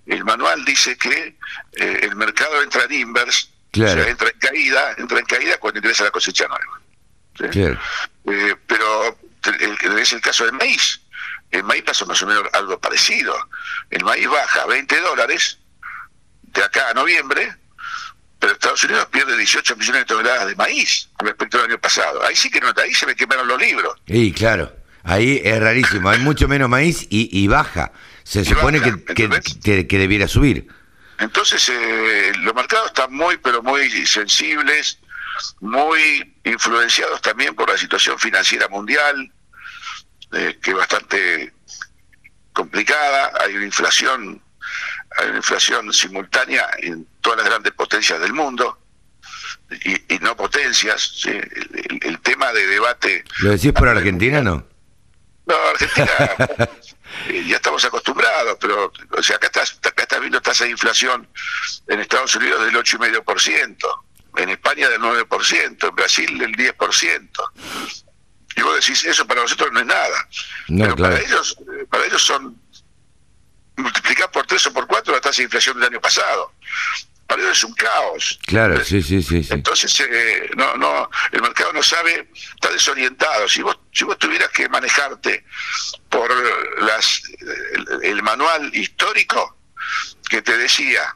el manual dice que eh, el mercado entra en inverse, claro. o sea, entra en caída, entra en caída cuando ingresa la cosecha nueva. ¿sí? Claro. Eh, pero es el caso del maíz. El maíz pasa más o menos algo parecido. El maíz baja 20 dólares de acá a noviembre, pero Estados Unidos pierde 18 millones de toneladas de maíz respecto al año pasado. Ahí sí que no, ahí se me quemaron los libros. Sí, claro. Ahí es rarísimo. Hay mucho menos maíz y, y baja. Se Y supone que- que debiera subir. Entonces, eh, los mercados están muy, pero muy sensibles, muy influenciados también por la situación financiera mundial, eh, que es bastante complicada. Hay una inflación, hay una inflación simultánea en todas las grandes potencias del mundo y, y no potencias. ¿sí? El, el- el tema de debate. ¿Lo decís por Argentina no? No, Argentina. <laughs> eh, ya estamos acostumbrados, pero o sea, acá estás, acá estás viendo tasa de inflación en Estados Unidos del 8,5%, en España del 9%, en Brasil del 10%. Y vos decís, eso para nosotros no es nada. pero para ellos, eh, para ellos son multiplicar por tres o por cuatro la tasa de inflación del año pasado. Es un caos. Claro, sí, sí, sí. Entonces, eh, no, no, el mercado no sabe, está desorientado. Si vos, si vos tuvieras que manejarte por las, el, manual histórico que te decía,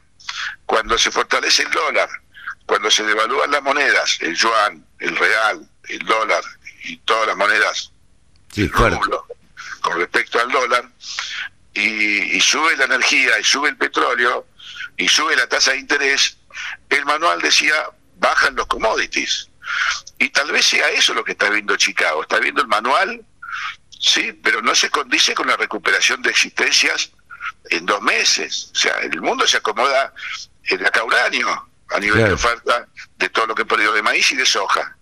cuando se fortalece el dólar, cuando se devalúan las monedas, el yuan, el real, el dólar y todas las monedas, sí, con respecto al dólar, y, sube la energía y sube el petróleo y sube la tasa de interés, el manual decía bajan los commodities. Y tal vez sea eso lo que está viendo Chicago. Está viendo el manual, sí, pero no se condice con la recuperación de existencias en dos meses. O sea, el mundo se acomoda en acá un año a nivel de oferta de todo lo que he perdido de maíz y de soja.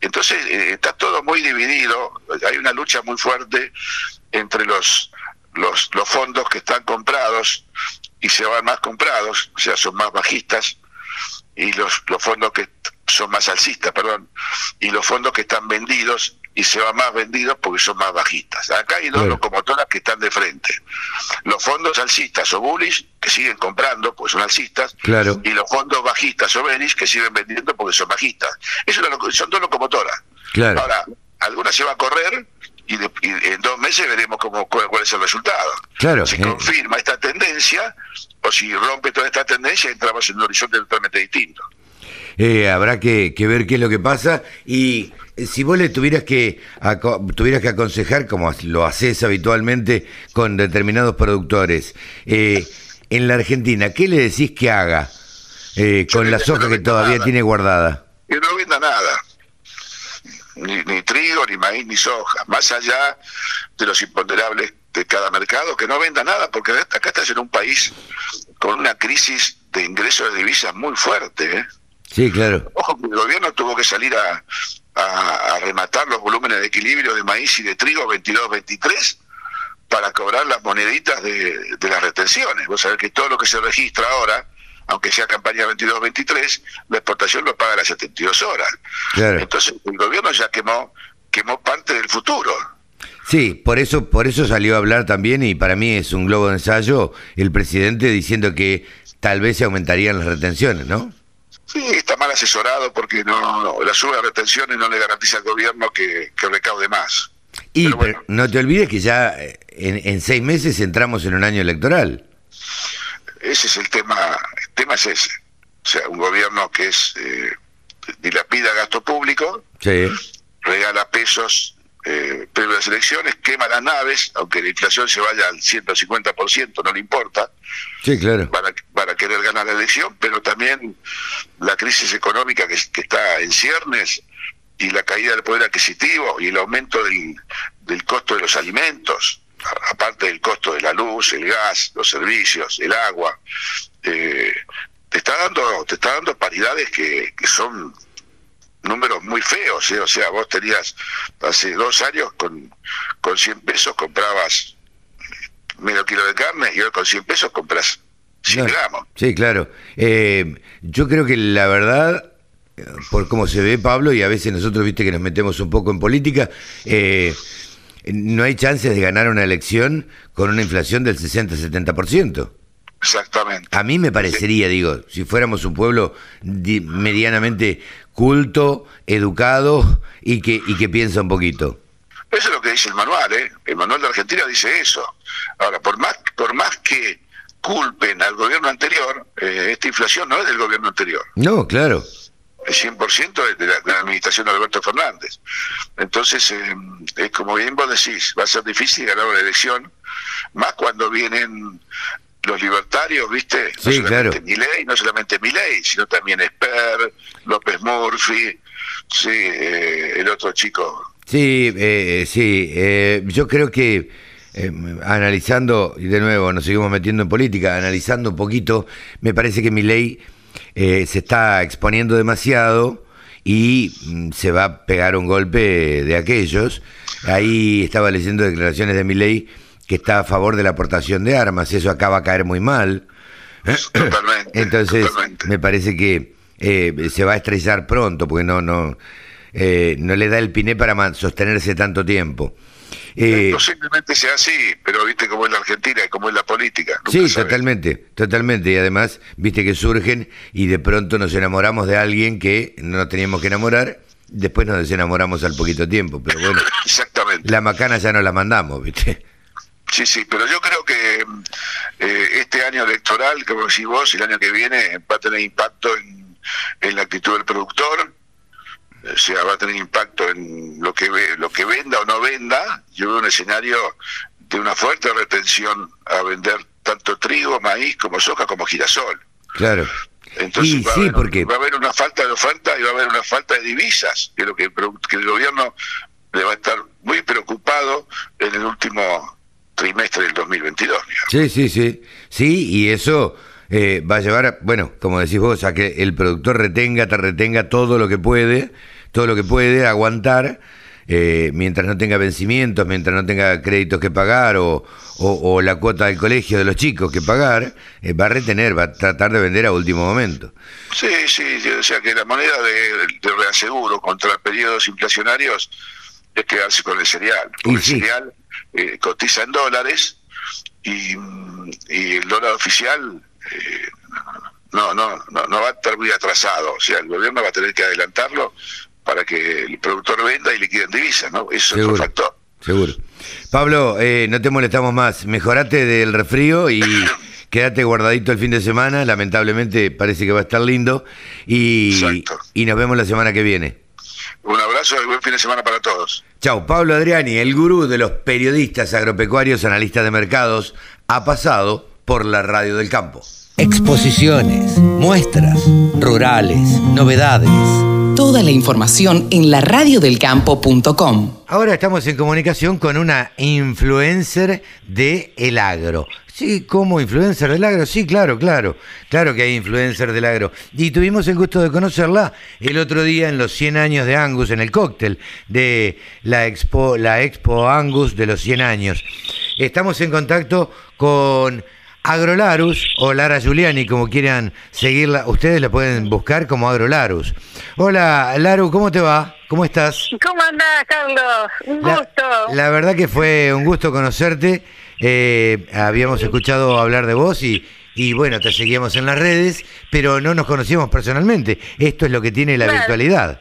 Entonces eh, está todo muy dividido, hay una lucha muy fuerte entre los los, los fondos que están comprados y se van más comprados, o sea, son más bajistas, y los, los fondos que son más alcistas, perdón, y los fondos que están vendidos y se van más vendidos porque son más bajistas. Acá hay dos locomotoras que están de frente. Los fondos alcistas o bullish que siguen comprando porque son alcistas claro. y los fondos bajistas o bearish que siguen vendiendo porque son bajistas. Eso son dos locomotoras. Claro. Ahora, alguna se va a correr y, en dos meses veremos cómo, cuál, es el resultado. Claro, si confirma esta tendencia o si rompe toda esta tendencia, entramos en un horizonte totalmente distinto. Eh, habrá que, ver qué es lo que pasa y eh, si vos le tuvieras que tuvieras que aconsejar como lo haces habitualmente con determinados productores eh, en la Argentina, ¿qué le decís que haga con la soja que todavía tiene guardada? Que no venda nada ni, trigo, ni maíz, ni soja, más allá de los imponderables de cada mercado, que no venda nada, porque acá estás en un país con una crisis de ingresos de divisas muy fuerte. ¿eh? Sí, claro. Ojo, el gobierno tuvo que salir a, a, rematar los volúmenes de equilibrio de maíz y de trigo 22-23 para cobrar las moneditas de, de las retenciones. Vos sabés que todo lo que se registra ahora aunque sea campaña 22-23, la exportación lo paga a las 72 horas. Entonces el gobierno ya quemó, quemó parte del futuro. Sí, por eso, por eso salió a hablar también, y para mí es un globo de ensayo, el presidente diciendo que tal vez se aumentarían las retenciones, ¿no? Sí, está mal asesorado porque no, la suba de retenciones no le garantiza al gobierno que, recaude más. Y no te olvides que ya eh, en, en seis meses entramos en un año electoral. Ese es el tema, el tema es ese. O sea, un gobierno que es eh, dilapida gasto público, regala pesos eh, previo a las elecciones, quema las naves, aunque la inflación se vaya al 150%, no le importa. Sí, claro. Para, para querer ganar la elección, pero también la crisis económica que, que está en ciernes y la caída del poder adquisitivo y el aumento del, del costo de los alimentos aparte del costo de la luz, el gas, los servicios, el agua, eh, te está dando te está dando paridades que, que son números muy feos, ¿eh? o sea, vos tenías hace dos años con, con 100 pesos comprabas medio kilo de carne y hoy con 100 pesos compras 100 gramos. Sí, claro. Eh, yo creo que la verdad, por cómo se ve Pablo, y a veces nosotros, viste que nos metemos un poco en política, eh, no hay chances de ganar una elección con una inflación del 60-70%. Exactamente. A mí me parecería, digo, si fuéramos un pueblo medianamente culto, educado y que, y que piensa un poquito. Eso es lo que dice el manual, ¿eh? El manual de Argentina dice eso. Ahora, por más, por más que culpen al gobierno anterior, eh, esta inflación no es del gobierno anterior. No, claro 100% de la, de la, administración de Alberto Fernández. Entonces, eh, es como bien vos decís, va a ser difícil ganar una elección, más cuando vienen los libertarios, ¿viste? No sí, Milei, no solamente Milei, sino también Esper, López Murphy, sí, eh, el otro chico. Sí, eh, sí, yo creo que analizando, y de nuevo nos seguimos metiendo en política, analizando un poquito, me parece que Milei eh, se está exponiendo demasiado y mm, se va a pegar un golpe de aquellos. Ahí estaba leyendo declaraciones de Milei que está a favor de la aportación de armas, eso acá va a caer muy mal. Totalmente. Entonces, totalmente. me parece que eh, se va a estrellar pronto, porque no, no, eh, no le da el piné para sostenerse tanto tiempo. Eh, Posiblemente sea así, pero viste cómo es la Argentina y cómo es la política. nunca Sí, sabes. totalmente, totalmente. Y además, viste que surgen y de pronto nos enamoramos de alguien que no nos teníamos que enamorar, después nos desenamoramos al poquito tiempo. Pero bueno, <laughs> Exactamente. la macana ya no la mandamos, viste. Sí, sí, pero yo creo que eh, este año electoral, como decís vos, y el año que viene va a tener impacto en, en la actitud del productor, o sea, va a tener impacto en lo que lo que venda o no venda. Yo veo un escenario de una fuerte retención a vender tanto trigo, maíz, como soja, como girasol. Claro. Entonces Y va, a sí, haber, porque- va a haber una falta de oferta y va a haber una falta de divisas, que lo que, que el gobierno le va a estar muy preocupado en el último trimestre del 2022. digamos. Sí, sí, sí. Sí, y eso eh, va a llevar, a- bueno, como decís vos, a que el productor retenga, te retenga todo lo que puede, todo lo que puede, aguantar, eh, mientras no tenga vencimientos, mientras no tenga créditos que pagar o, o- o la cuota del colegio de los chicos que pagar, eh, va a retener, va a tratar de vender a último momento. Sí, sí, o sea que la moneda de, de reaseguro contra periodos inflacionarios es quedarse con el cereal. Porque el cereal eh, cotiza en dólares y, y el dólar oficial eh, no, no, no, no va a estar muy atrasado. O sea, el gobierno va a tener que adelantarlo para que el productor venda y liquide en divisas, ¿no? Eso es otro factor. Seguro. Pablo, eh, no te molestamos más. Mejorate del resfrío y <coughs> quédate guardadito el fin de semana. Lamentablemente parece que va a estar lindo. Y, Exacto. y nos vemos la semana que viene. Un abrazo y buen fin de semana para todos. Chau, Pablo Adriani, el gurú de los periodistas agropecuarios, analistas de mercados, ha pasado por la radio del campo. Exposiciones, muestras, rurales, novedades. Toda la información en laradiodelcampo.com. Ahora estamos en comunicación con una influencer de el agro. Sí, ¿cómo influencer del agro? Sí, claro, claro. Claro que hay influencer del agro. Y tuvimos el gusto de conocerla el otro día en los 100 años de Angus, en el cóctel de la Expo, la Expo Angus de los 100 años. Estamos en contacto con Agrolarus o Lara Giuliani, como quieran seguirla. Ustedes la pueden buscar como Agrolarus. Hola, Laru, ¿cómo te va? ¿Cómo estás? ¿Cómo andás, Carlos? Un La- gusto. La, verdad que fue un gusto conocerte. Eh, habíamos escuchado hablar de vos y, y bueno, te seguíamos en las redes, pero no nos conocíamos personalmente. Esto es lo que tiene la Claro. virtualidad.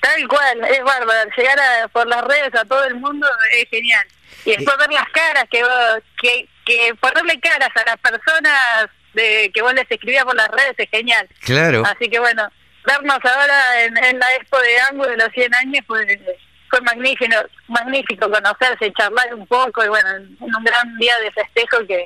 Tal cual, es bárbaro. Llegar a- por las redes a todo el mundo es genial. Y después ver las caras, que, vos- que, que ponerle caras a las personas de que vos les escribías por las redes es genial. Claro. Así que bueno, vernos ahora en, en la expo de Angus de los 100 años fue, fue magnífico, magnífico conocerse, charlar un poco y bueno, en un gran día de festejo que,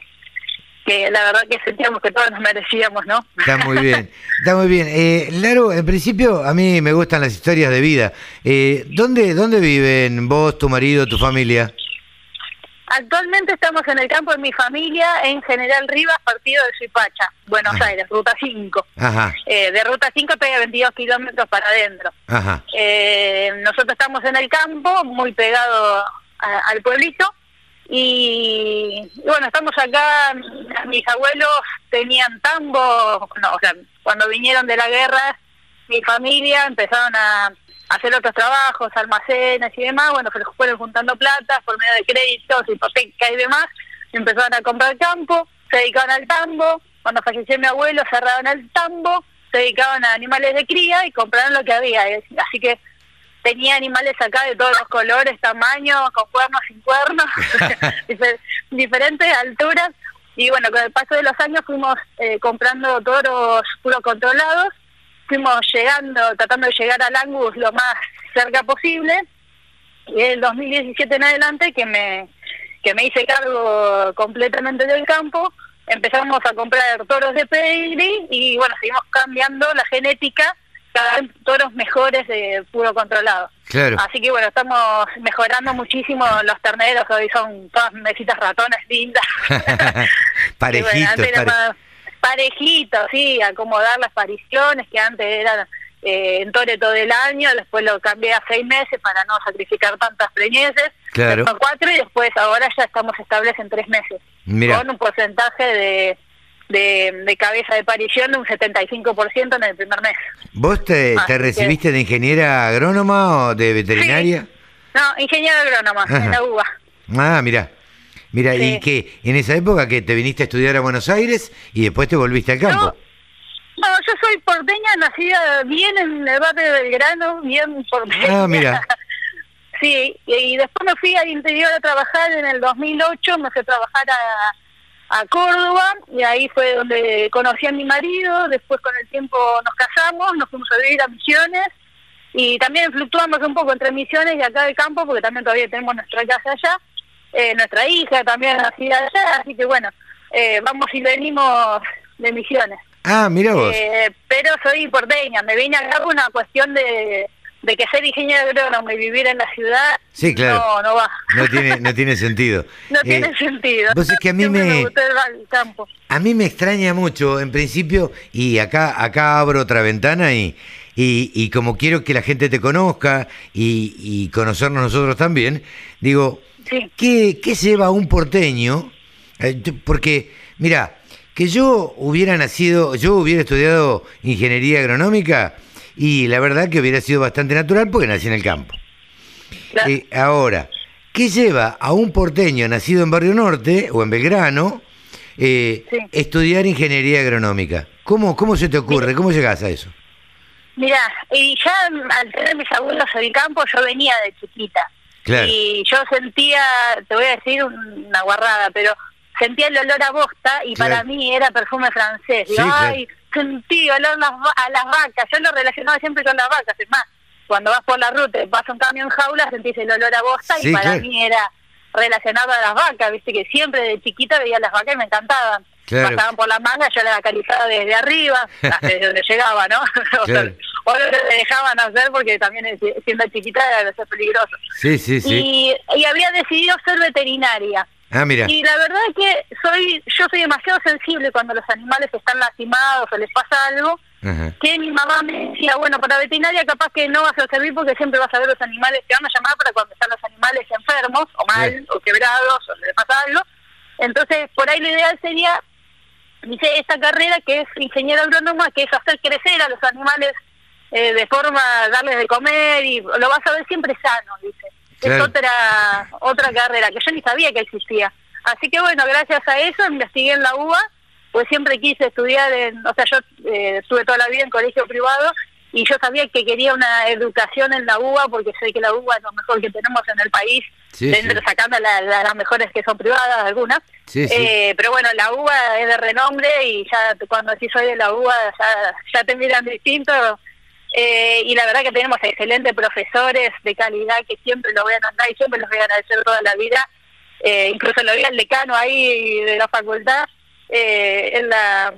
que la verdad que sentíamos que todos nos merecíamos, ¿no? Está muy <laughs> bien, está muy bien. Eh, Laru, en principio a mí me gustan las historias de vida. Eh, ¿dónde, ¿Dónde viven vos, tu marido, tu familia? Actualmente estamos en el campo de mi familia en General Rivas, partido de Suipacha, Buenos. Aires, Ruta 5. Ajá, Eh, de Ruta 5 pega 22 kilómetros para adentro. ajá. Eh, nosotros estamos en el campo, muy pegado a- al pueblito. Y, y bueno, estamos acá. Mis abuelos tenían tambo. No, o sea, cuando vinieron de la guerra, mi familia empezaron a hacer otros trabajos, almacenes y demás. Bueno, se les fueron juntando plata por medio de créditos, hipoteca y demás. Y empezaron a comprar campo, se dedicaban al tambo. Cuando falleció mi abuelo, cerraron el tambo, se dedicaban a animales de cría y compraron lo que había. Así que tenía animales acá de todos los colores, tamaños, con cuernos, sin cuernos, <laughs> difer- diferentes alturas. Y bueno, con el paso de los años fuimos eh, comprando toros puro controlados, fuimos llegando, tratando de llegar al Angus lo más cerca posible. Y el 2017 en adelante que me que me hice cargo completamente del campo, empezamos a comprar toros de pedigree y bueno, seguimos cambiando la genética cada vez toros mejores de puro controlado. Claro. Así que bueno, estamos mejorando muchísimo los terneros, hoy son todas mesitas ratones lindas. <laughs> <laughs> Bueno, Parejitos, pare- más parejito, sí, acomodar las pariciones que antes eran eh, en Tore todo el año, después lo cambié a seis meses para no sacrificar tantas preñeces, Claro. después cuatro y después ahora ya estamos estables en tres meses, Mira. con un porcentaje de, de, de cabeza de parición de un 75% en el primer mes. ¿Vos te, te que- recibiste de ingeniera agrónoma o de veterinaria? No, ingeniero agrónoma, Ajá. en la UBA. Ah, mira. Mira, Sí. ¿y que en esa época que te viniste a estudiar a Buenos Aires y después te volviste al campo? No, yo soy porteña, nacida bien en el barrio de Belgrano, bien porteña. Ah, mira. <laughs> Sí, y, y después me fui al interior a trabajar en el 2008, me fui a trabajar a, a Córdoba y ahí fue donde conocí a mi marido, después con el tiempo nos casamos, nos fuimos a vivir a Misiones y también fluctuamos un poco entre Misiones y acá del campo porque también todavía tenemos nuestra casa allá, eh, nuestra hija también nacida allá, así que bueno, eh, vamos y venimos de Misiones. Ah, mira vos. Eh, pero soy porteña, me vine acá por una cuestión de, de que ser ingeniero agrónomo y vivir en la ciudad Sí, claro. no, no va. No tiene, no tiene <laughs> sentido. No Eh, tiene sentido. vos es que a mí Siempre me- el campo. A mí me extraña mucho, en principio, y acá, acá abro otra ventana y, y, y como quiero que la gente te conozca y, y conocernos nosotros también, digo, Sí. ¿qué, qué lleva a un porteño? Eh, porque, mira, que yo hubiera nacido, yo hubiera estudiado ingeniería agronómica y la verdad que hubiera sido bastante natural porque nací en el campo. Claro. Eh, ahora, ¿qué lleva a un porteño nacido en Barrio Norte o en Belgrano eh, Sí. estudiar ingeniería agronómica? ¿Cómo, ¿Cómo se te ocurre? ¿Cómo llegás a eso? Mira, y ya al tener mis abuelos en el campo, yo venía de chiquita. Claro. Y yo sentía, te voy a decir una guarrada, pero sentía el olor a bosta y Claro. para mí era perfume francés. Digo, Sí, ay, sentí olor a las, va- a las vacas. Yo lo relacionaba siempre con las vacas. Es más, cuando vas por la ruta y pasa un camión jaula, sentís el olor a bosta Sí, y para mí era relacionado a las vacas. Viste que siempre de chiquita veía las vacas y me encantaban. Claro. Pasaban por la manga, yo las acariciaba desde arriba, <laughs> desde donde llegaba, ¿no? <laughs> Claro. O no te dejaban hacer porque también siendo chiquita era ser peligroso. Sí, sí, sí. Y, y había decidido ser veterinaria. Ah, mira. Y la verdad es que soy yo soy demasiado sensible cuando los animales están lastimados o les pasa algo, Ajá. que mi mamá me decía, bueno, para veterinaria capaz que no vas a servir porque siempre vas a ver los animales, te van a llamar para cuando están los animales enfermos o mal o quebrados o les pasa algo. Entonces, por ahí lo ideal sería, dice, esta carrera que es ingeniero agrónoma, que es hacer crecer a los animales eh, de forma, darles de comer y lo vas a ver siempre sano, dice. Claro. Es otra otra carrera que yo ni sabía que existía. Así que bueno, gracias a eso investigué en la UBA, pues siempre quise estudiar en, o sea, yo eh, estuve toda la vida en colegio privado y yo sabía que quería una educación en la UBA porque sé que la UBA es lo mejor que tenemos en el país, Sí, dentro, sí. sacando la- la- las mejores que son privadas, algunas. Sí. Eh, pero bueno, la UBA es de renombre y ya cuando decís soy de la UBA ya, ya te miran distinto. Eh, y la verdad que tenemos excelentes profesores de calidad que siempre lo voy a nombrar y siempre los voy a agradecer toda la vida. Eh, incluso lo vi al decano ahí de la facultad eh, en la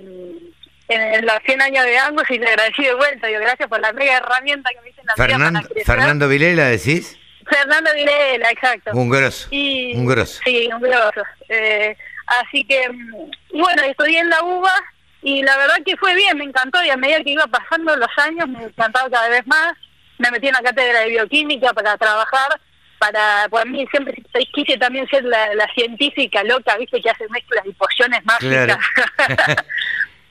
en, en los 100 años de Angus y le agradecí de vuelta. Gracias por la mega herramienta que me la Fernando, para crecer. Fernando Vilela, decís. Fernando Vilela, exacto. Un grosso. Y, Un grosso. Sí, un grosso. Eh, así que, mm, bueno, estudié en la UBA y la verdad que fue bien, me encantó y a medida que iba pasando los años me encantaba cada vez más. Me metí en la cátedra de bioquímica para trabajar, para, por mí siempre quise también ser la, la científica loca, viste, que hace mezclas y pociones mágicas. <laughs> <laughs>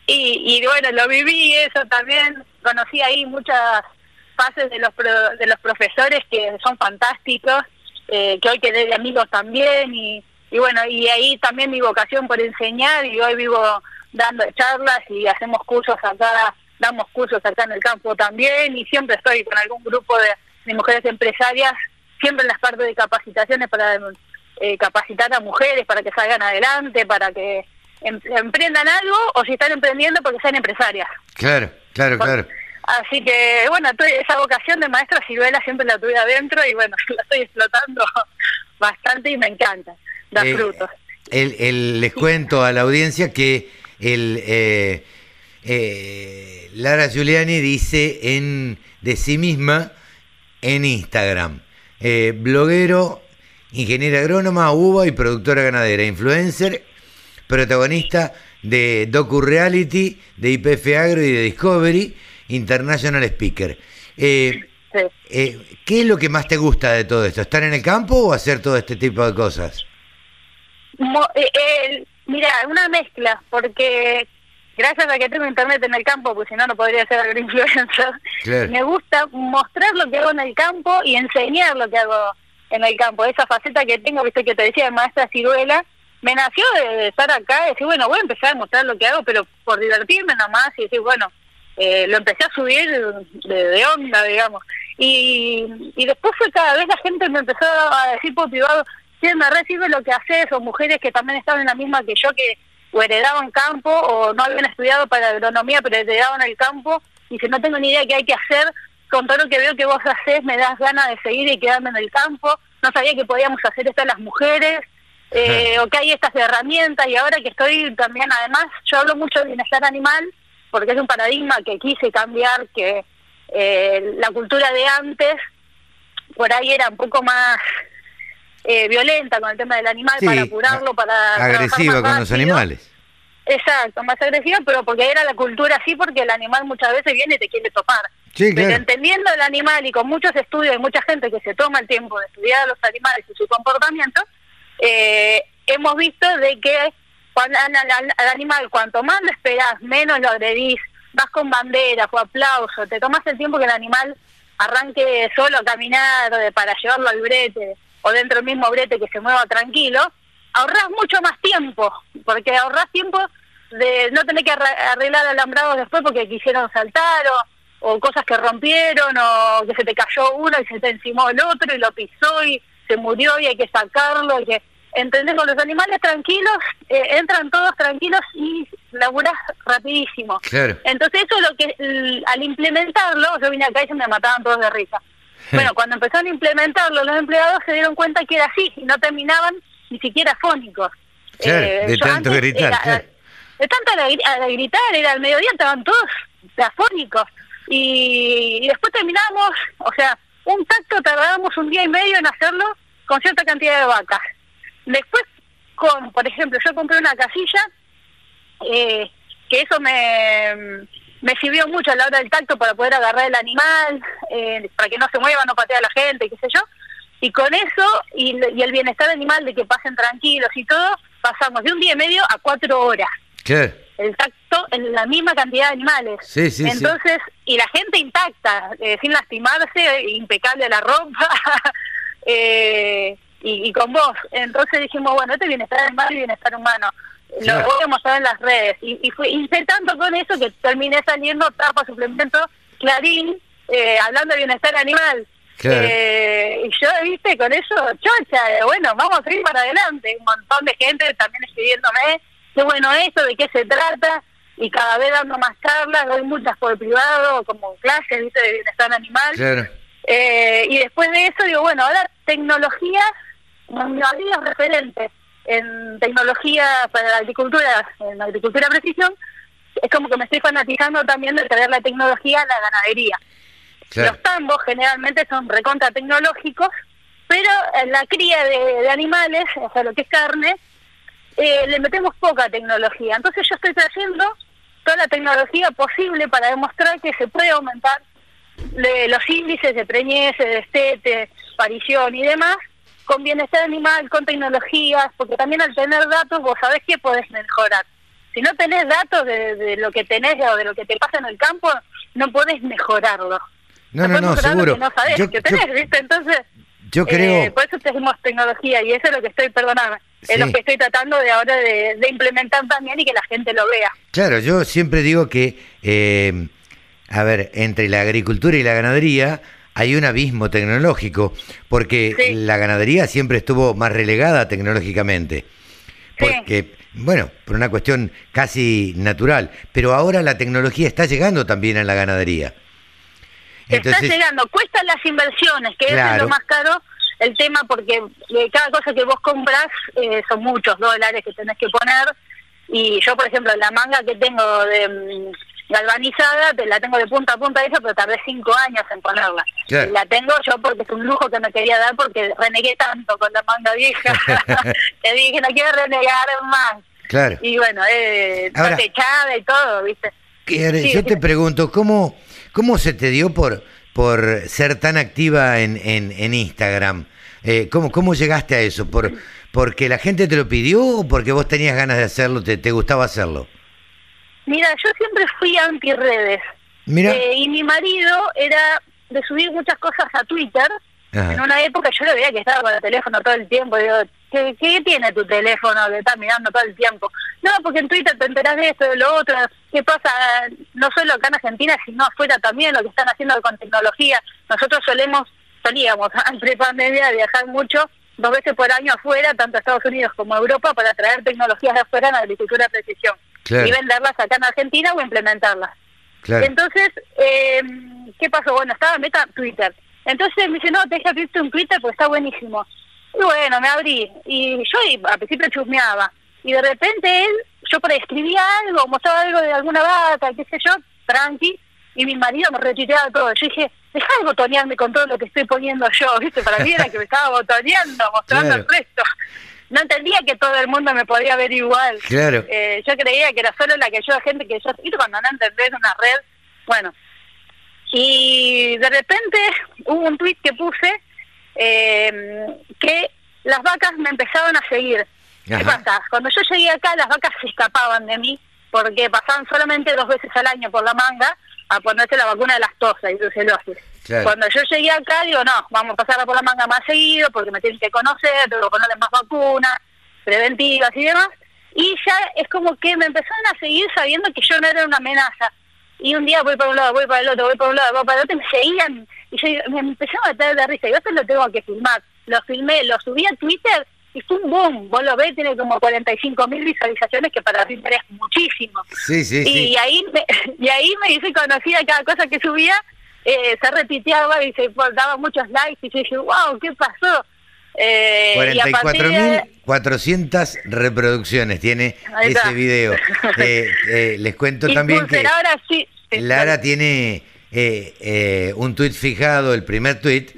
y, y bueno, lo viví eso también, conocí ahí muchas fases de los pro- de los profesores que son fantásticos, eh, que hoy quedé de amigos también y, y bueno, y ahí también mi vocación por enseñar y hoy vivo dando charlas y hacemos cursos acá, damos cursos acá en el campo también y siempre estoy con algún grupo de, de mujeres empresarias, siempre en las partes de capacitaciones para eh, capacitar a mujeres para que salgan adelante, para que em- emprendan algo o si están emprendiendo porque sean empresarias. Claro, claro, claro. Así que, bueno, esa vocación de maestra ciruela siempre la tuve adentro y bueno, <laughs> la estoy explotando bastante y me encanta, da Eh, frutos. El, el- les cuento a la audiencia que el eh, eh, Lara Giuliani dice en de sí misma en Instagram, eh, bloguero, ingeniera agrónoma, uva y productora ganadera, influencer, protagonista de docu reality, de IPF Agro y de Discovery, international speaker. Eh, eh, ¿Qué es lo que más te gusta de todo esto? ¿Estar en el campo o hacer todo este tipo de cosas? Eh, mira, una mezcla, porque gracias a que tengo internet en el campo, pues si no, no podría ser agroinfluencer, <laughs> me gusta mostrar lo que hago en el campo y enseñar lo que hago en el campo. Esa faceta que tengo, viste que te decía de maestra ciruela, me nació de estar acá y decir, bueno, voy a empezar a mostrar lo que hago, pero por divertirme nomás y decir, bueno, eh, lo empecé a subir de, onda, digamos. Y, y después fue cada vez la gente me empezó a decir por privado, ¿quién me recibe lo que haces? O mujeres que también estaban en la misma que yo, que o heredaban campo o no habían estudiado para agronomía, pero heredaban el campo. Y si no tengo ni idea qué hay que hacer, con todo lo que veo que vos haces, me das ganas de seguir y quedarme en el campo. No sabía que podíamos hacer esto las mujeres. Eh, o que hay estas herramientas y ahora que estoy también además yo hablo mucho de bienestar animal porque es un paradigma que quise cambiar que eh, la cultura de antes por ahí era un poco más eh, violenta con el tema del animal para curarlo, para... Agresiva con los animales. Exacto, más agresiva, pero porque era la cultura así, porque el animal muchas veces viene y te quiere topar. pero entendiendo el animal y con muchos estudios y mucha gente que se toma el tiempo de estudiar a los animales y su comportamiento, eh, hemos visto de que cuando, al, animal cuanto más lo esperas, menos lo agredís, vas con banderas o aplausos, te tomas el tiempo que el animal arranque solo a caminar para llevarlo al brete o dentro del mismo brete que se mueva tranquilo, ahorras mucho más tiempo, porque ahorras tiempo de no tener que arreglar alambrados después porque quisieron saltar o, o cosas que rompieron o que se te cayó uno y se te encimó el otro y lo pisó y se murió y hay que sacarlo y que ¿entendés? Con los animales tranquilos, eh, entran todos tranquilos y laburás rapidísimo. Entonces eso lo que, al implementarlo, yo vine acá y se me mataban todos de risa. <laughs> Bueno, cuando empezaron a implementarlo, los empleados se dieron cuenta que era así, y no terminaban ni siquiera fónicos. Eh, de tanto gritar. De tanto a, gritar, era al mediodía, estaban todos afónicos. Y, y después terminamos, o sea, un tacto tardábamos un día y medio en hacerlo con cierta cantidad de vacas. Después, con, por ejemplo, yo compré una casilla, eh, que eso me, me sirvió mucho a la hora del tacto para poder agarrar el animal, eh, para que no se mueva, no patee a la gente, qué sé yo. Y con eso, y, el bienestar animal de que pasen tranquilos y todo, pasamos de un día y medio a cuatro horas. ¿Qué? El tacto en la misma cantidad de animales. Sí, sí, Entonces, y la gente intacta, eh, sin lastimarse, impecable la ropa. <laughs> eh, y, con vos. Entonces dijimos, bueno, este bienestar animal y bienestar humano. Lo voy a mostrar en las redes. Y, y fue, hice tanto con eso que terminé saliendo tapa, suplemento, clarín, eh, hablando de bienestar animal. Eh, y yo, viste, con eso, chocha, eh, bueno, vamos a seguir para adelante. Un montón de gente también escribiéndome, qué bueno esto, de qué se trata, y cada vez dando más charlas, doy muchas por privado, como clases, viste, de bienestar animal. y después de eso digo, bueno, ahora tecnologías había referentes en tecnología para la agricultura, en la agricultura precisión, es como que me estoy fanatizando también de traer la tecnología a la ganadería. Los tambos generalmente son recontra tecnológicos, pero en la cría de, animales, o sea, lo que es carne, eh, le metemos poca tecnología. Entonces yo estoy trayendo toda la tecnología posible para demostrar que se puede aumentar los índices de preñez, de estete, parición y demás, con bienestar animal, con tecnologías, porque también al tener datos vos sabés que podés mejorar. Si no tenés datos de, lo que tenés o de lo que te pasa en el campo, no podés mejorarlo. No, no, no, seguro. no sabés yo, que tenés, ¿viste? Entonces, yo creo... Eh, por eso tenemos tecnología y eso es lo que estoy, perdóname, es lo que estoy tratando de ahora de, implementar también y que la gente lo vea. Claro, yo siempre digo que, eh, a ver, entre la agricultura y la ganadería hay un abismo tecnológico, porque la ganadería siempre estuvo más relegada tecnológicamente. Porque, bueno, por una cuestión casi natural, pero ahora la tecnología está llegando también a la ganadería. está llegando, cuestan las inversiones, que es lo más caro el tema, porque eh, cada cosa que vos compras eh, son muchos dólares que tenés que poner. Y yo, por ejemplo, la manga que tengo de mm, galvanizada, la tengo de punta a punta esa, pero tardé cinco años en ponerla. La tengo yo porque es un lujo que me quería dar porque renegué tanto con la manga vieja. <laughs> <laughs> Te dije, no quiero renegar más. Claro. Y bueno, eh, techada y todo, ¿viste? yo te pregunto, ¿cómo, ¿Cómo se te dio por, por ser tan activa en, en, en Instagram? Eh, ¿cómo, ¿Cómo llegaste a eso? ¿Por, ¿Porque la gente te lo pidió o porque vos tenías ganas de hacerlo, te, te gustaba hacerlo? Mira, yo siempre fui anti redes. Mira. Eh, y mi marido era de subir muchas cosas a Twitter. Ajá. En una época yo lo veía que estaba con el teléfono todo el tiempo. Digo, ¿qué, qué tiene tu teléfono que estás mirando todo el tiempo? No, porque en Twitter te enterás de esto, de lo otro. ¿Qué pasa? No solo acá en Argentina, sino afuera también, lo que están haciendo con tecnología. Nosotros solemos, solíamos, <laughs> antes de pandemia, viajar mucho, dos veces por año afuera, tanto a Estados Unidos como a Europa, para traer tecnologías de afuera en agricultura de precisión. Claro. Y venderlas acá en Argentina o implementarlas. Claro. Entonces, eh, ¿qué pasó? Bueno, estaba en meta Twitter. Entonces me dice, no, te deja abrirte un Twitter porque está buenísimo. Y bueno, me abrí. Y yo al principio chusmeaba. Y de repente él, yo por ahí escribía algo, mostraba algo de alguna vaca, qué sé yo, tranqui. Y mi marido me retuiteaba todo. Yo dije, deja de botonearme con todo lo que estoy poniendo yo, ¿viste? Para mí era que me estaba botoneando, mostrando Claro. el resto. No entendía que todo el mundo me podía ver igual. Claro. Eh, yo creía que era solo la que yo, gente que yo, ¿viste? cuando no entendés una red, bueno. Y de repente hubo un tweet que puse eh, que las vacas me empezaron a seguir. ¿Qué Ajá. pasa? Cuando yo llegué acá, las vacas se escapaban de mí porque pasaban solamente dos veces al año por la manga a ponerse la vacuna de lactosa y brucelosis. Claro. Cuando yo llegué acá, digo, no, vamos a pasarla por la manga más seguido porque me tienen que conocer, tengo que ponerle más vacunas preventivas y demás. Y ya es como que me empezaron a seguir sabiendo que yo no era una amenaza. Y un día voy para un lado, voy para el otro, voy para un lado, voy para el otro, y me seguían. Y yo me empecé a matar de risa. Y esto lo tengo que filmar. Lo filmé, lo subí a Twitter y fue un boom. Vos lo ves, tiene como 45 mil visualizaciones, que para Twitter es muchísimo. Sí, sí, Y sí. ahí me, <laughs> y ahí me hice conocida cada cosa que subía, eh, se repiteaba y se daba muchos likes y yo dije, wow, ¿qué pasó? Eh, y a partir de- 44.400 reproducciones tiene ese video. <laughs> Eh, eh, les cuento y también que Pulser ahora sí. Lara tiene eh, un tuit fijado, el primer tuit.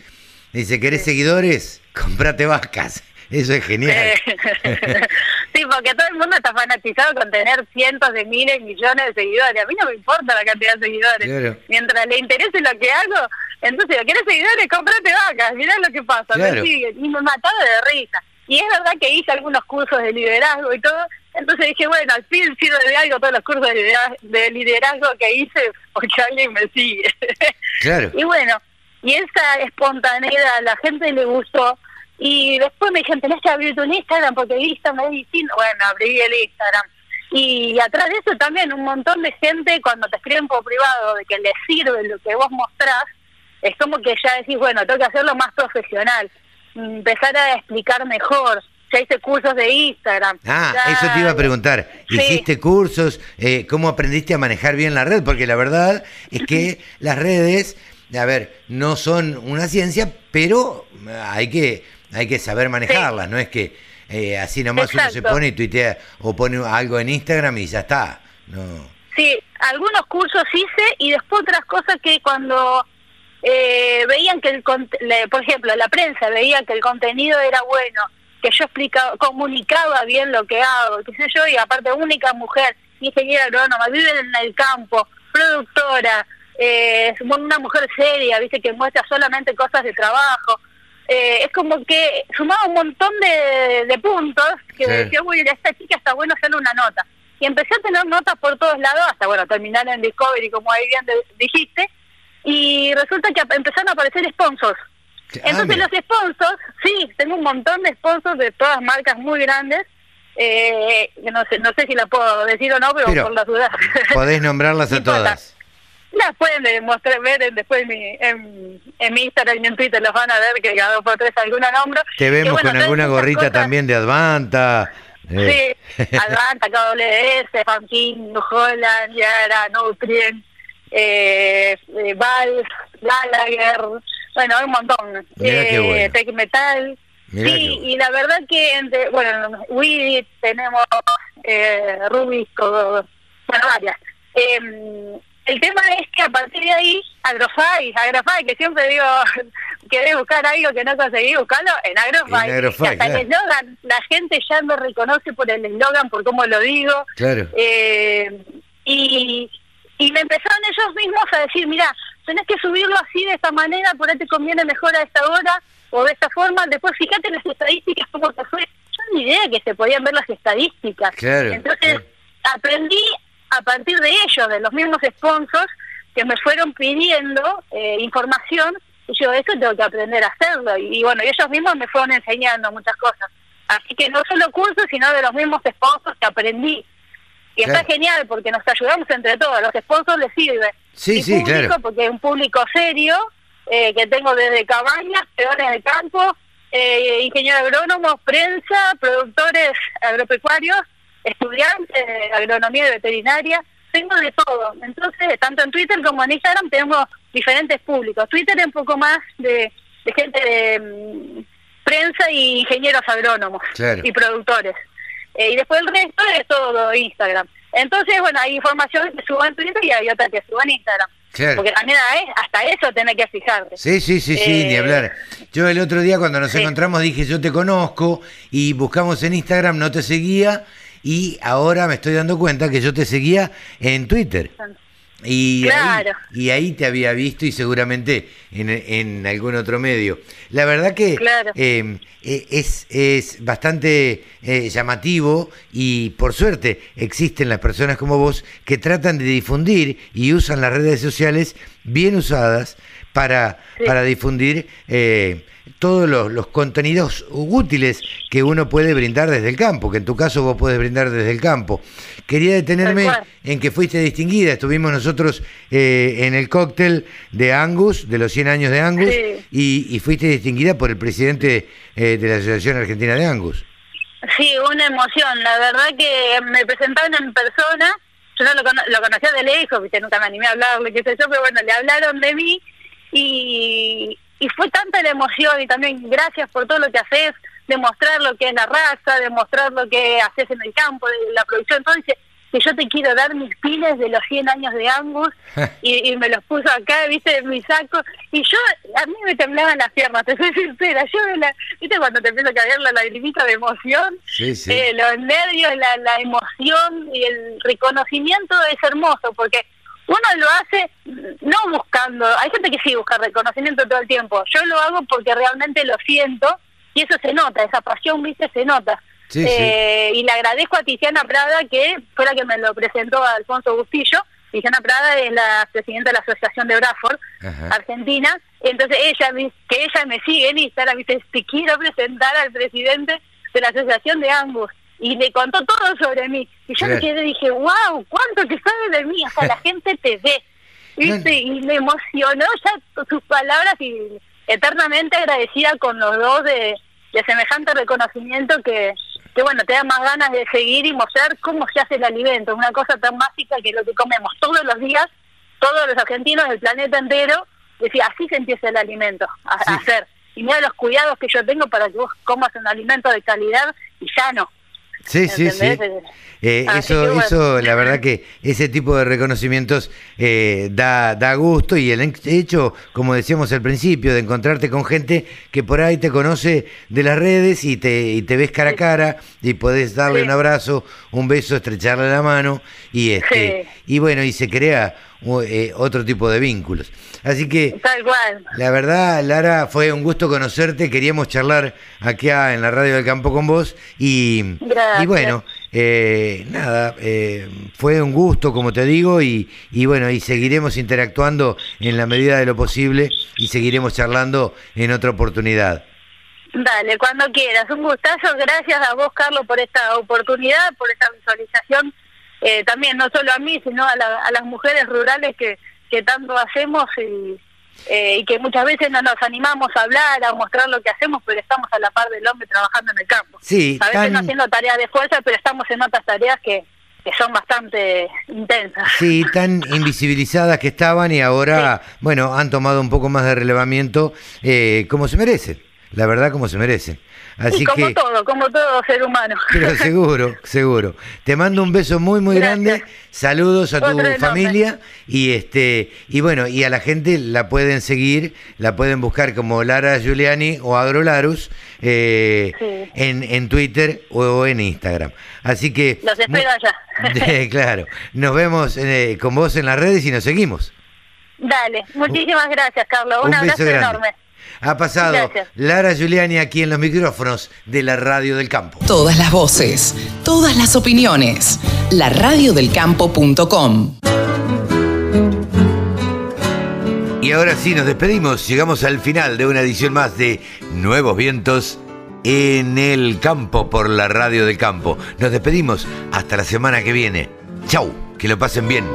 Dice, ¿querés seguidores? <laughs> Comprate vacas. Eso es genial. <laughs> Sí, porque todo el mundo está fanatizado con tener cientos de miles, millones de seguidores. A mí no me importa la cantidad de seguidores. Claro. Mientras le interese lo que hago, entonces, ¿quieres seguidores? Comprate vacas. Mirá lo que pasa. Claro. Me siguen. Y me mataba de risa. Y es verdad que hice algunos cursos de liderazgo y todo. Entonces dije, bueno, al fin sirve de algo todos los cursos de lidera- de liderazgo que hice porque alguien me sigue. <laughs> Claro. Y bueno, y esa espontaneidad a la gente le gustó. Y después me dijeron, tenés que abrir tu Instagram porque Instagram es distinto. Bueno, abrí el Instagram. Y atrás de eso también un montón de gente cuando te escriben por privado de que les sirve lo que vos mostrás, es como que ya decís, bueno, tengo que hacerlo más profesional, empezar a explicar mejor. Ya hice cursos de Instagram. Ah, ya- eso te iba a preguntar. Sí. ¿Hiciste cursos? Eh, ¿Cómo aprendiste a manejar bien la red? Porque la verdad es que <laughs> las redes, a ver, no son una ciencia, pero hay que, hay que saber manejarlas. No es que eh, así nomás uno se pone y tuitea o pone algo en Instagram y ya está. No. Sí, algunos cursos hice y después otras cosas que cuando eh, veían que el, por ejemplo, la prensa veía que el contenido era bueno, que yo explicaba, comunicaba bien lo que hago, qué sé yo, y aparte única mujer, ingeniera agrónoma, vive en el campo, productora, eh, una mujer seria, viste, que muestra solamente cosas de trabajo. Eh, es como que sumaba un montón de, de puntos que Sí. decía, uy, a esta chica está bueno hacerle una nota. Y empecé a tener notas por todos lados, hasta bueno, terminar en Discovery, como ahí bien de- dijiste, y resulta que empezaron a aparecer sponsors. Entonces los sponsors, sí, tengo un montón de sponsors de todas marcas muy grandes, eh, que no sé, no sé si la puedo decir o no, pero, Pero por las dudas. Podés <laughs> nombrarlas No a todas. Las pueden eh, mostrar, ver en- después en mi, en, en mi Instagram y en Twitter, los van a ver que cada dos por tres alguna nombro. Te vemos bueno, con alguna gorrita cosas- también de Advanta. eh. Sí, <laughs> Advanta, KWS, Fankin, New Holland, Yara, Nutrien, eh, eh, Valve, Gallagher, bueno, hay un montón. Mirá qué bueno. Tech Metal. Mirá sí, bueno. y la verdad que, entre, bueno, Wii tenemos eh, Rubisco, bueno, varias. Eh, el tema es que a partir de ahí, Agrofy, Agrofy, que siempre digo, <laughs> querés buscar algo que no conseguí buscarlo, en Agrofy. En Agrofy, hasta claro. el eslogan, la gente ya me reconoce por el eslogan, por cómo lo digo. Claro. Eh, y y me empezaron ellos mismos a decir, mira, tenés que subirlo así de esta manera, por ahí te conviene mejor a esta hora o de esta forma. Después fíjate en las estadísticas cómo te fue. Yo ni idea que se podían ver las estadísticas. Entonces aprendí a partir de ellos, de los mismos sponsors, que me fueron pidiendo eh, información y yo eso tengo que aprender a hacerlo. Y, bueno, ellos mismos me fueron enseñando muchas cosas. Así que no solo cursos, sino de los mismos sponsors que aprendí. Y está genial porque nos ayudamos entre todos. los sponsors les sirve. Sí, sí, público, Porque es un público serio eh, que tengo desde cabañas, peones de campo, eh, ingenieros agrónomos, prensa, productores agropecuarios, estudiantes de agronomía y veterinaria. Tengo de todo. Entonces, tanto en Twitter como en Instagram tenemos diferentes públicos. Twitter es un poco más de, gente de mm, prensa y ingenieros agrónomos y productores. Eh, y después el resto es todo Instagram. Entonces, bueno, hay información que subo en Twitter y hay otra que subo en Instagram. Porque también hay, hasta eso tenés que fijarte. Sí, sí, sí, sí, ni eh, hablar. Yo el otro día cuando nos encontramos dije, yo te conozco y buscamos en Instagram, no te seguía y ahora me estoy dando cuenta que yo te seguía en Twitter. Y, ahí, y ahí te había visto y seguramente en, algún otro medio. La verdad que em, e, es, es bastante eh, llamativo y por suerte existen las personas como vos que tratan de difundir y usan las redes sociales bien usadas para, para difundir eh, todos los, contenidos útiles que uno puede brindar desde el campo, que en tu caso vos puedes brindar desde el campo. Quería detenerme en que fuiste distinguida, estuvimos nosotros eh, en el cóctel de Angus, de los 100 años de Angus, y, fuiste distinguida por el presidente eh, de la Asociación Argentina de Angus. Sí, una emoción, la verdad que me presentaron en persona, yo no lo, lo conocía de lejos, ¿viste? nunca me animé a hablarle, qué sé yo, pero bueno, le hablaron de mí y, y fue tanta la emoción y también gracias por todo lo que haces, demostrar lo que es la raza, demostrar lo que haces en el campo, de la producción. Entonces, que yo te quiero dar mis pines de los 100 años de Angus y, me los puso acá, viste, en mi saco. Y yo, a mí me temblaban las piernas, te soy sincera. Yo, la, viste, cuando te empieza a caer la lagrimita de emoción, eh, los nervios, la, la emoción y el reconocimiento es hermoso porque uno lo hace no buscando, hay gente que sí busca reconocimiento todo el tiempo, yo lo hago porque realmente lo siento y eso se nota, esa pasión, viste, se nota. eh, Y le agradezco a Tiziana Prada, que fue la que me lo presentó a Alfonso Bustillo. Tiziana Prada es la presidenta de la Asociación de Bradford, Argentina. Entonces ella, que ella me sigue en Instagram, dice, te quiero presentar al presidente de la Asociación de Angus y le contó todo sobre mí. Y yo me quedé y dije, wow, ¿cuánto te sabe de mí? O sea, la <laughs> gente te ve. ¿viste? Y me emocionó ya sus palabras y eternamente agradecida con los dos de, semejante reconocimiento que, que, bueno, te da más ganas de seguir y mostrar cómo se hace el alimento. Una cosa tan básica que lo que comemos todos los días, todos los argentinos del planeta entero, decía, así se empieza el alimento, a, a hacer. Y mira los cuidados que yo tengo para que vos comas un alimento de calidad y sano. Sí, sí, sí. Eh, eso, eso, la verdad que ese tipo de reconocimientos eh, da, da gusto y el hecho, como decíamos al principio, de encontrarte con gente que por ahí te conoce de las redes y te, y te ves cara a cara y podés darle un abrazo, un beso, estrecharle la mano y este y bueno, y se crea eh, otro tipo de vínculos. Así que, la verdad, Lara, fue un gusto conocerte. Queríamos charlar acá en la radio del campo con vos y, y bueno, eh, nada, eh, fue un gusto, como te digo, y, y bueno, y seguiremos interactuando en la medida de lo posible y seguiremos charlando en otra oportunidad. Dale, cuando quieras. Un gustazo. Gracias a vos, Carlos, por esta oportunidad, por esta visualización eh, también no solo a mí, sino a, las mujeres rurales que, que tanto hacemos y, eh, y que muchas veces no nos animamos a hablar, a mostrar lo que hacemos, pero estamos a la par del hombre trabajando en el campo. Sí, a veces no haciendo tareas de fuerza, pero estamos en otras tareas que, que son bastante intensas. Sí, tan invisibilizadas que estaban y ahora, bueno, han tomado un poco más de relevamiento eh, como se merece, la verdad como se merece. Y como todo, como todo ser humano. <laughs> Pero seguro, seguro. Te mando un beso muy, muy grande. Saludos a tu familia y este y bueno, y a la gente la pueden seguir, la pueden buscar como Lara Giuliani o Agrolarus eh, en, en Twitter o en Instagram. Así que... Los espero allá. <laughs> claro. Nos vemos eh, con vos en las redes y nos seguimos. Dale, muchísimas gracias, Carlos. Un, abrazo enorme. Ha pasado Lara Giuliani aquí en los micrófonos de la Radio del Campo. Todas las voces, todas las opiniones. La Campo.com. Y ahora sí, nos despedimos. Llegamos al final de una edición más de Nuevos Vientos en el Campo por la Radio del Campo. Nos despedimos hasta la semana que viene. Chau, que lo pasen bien.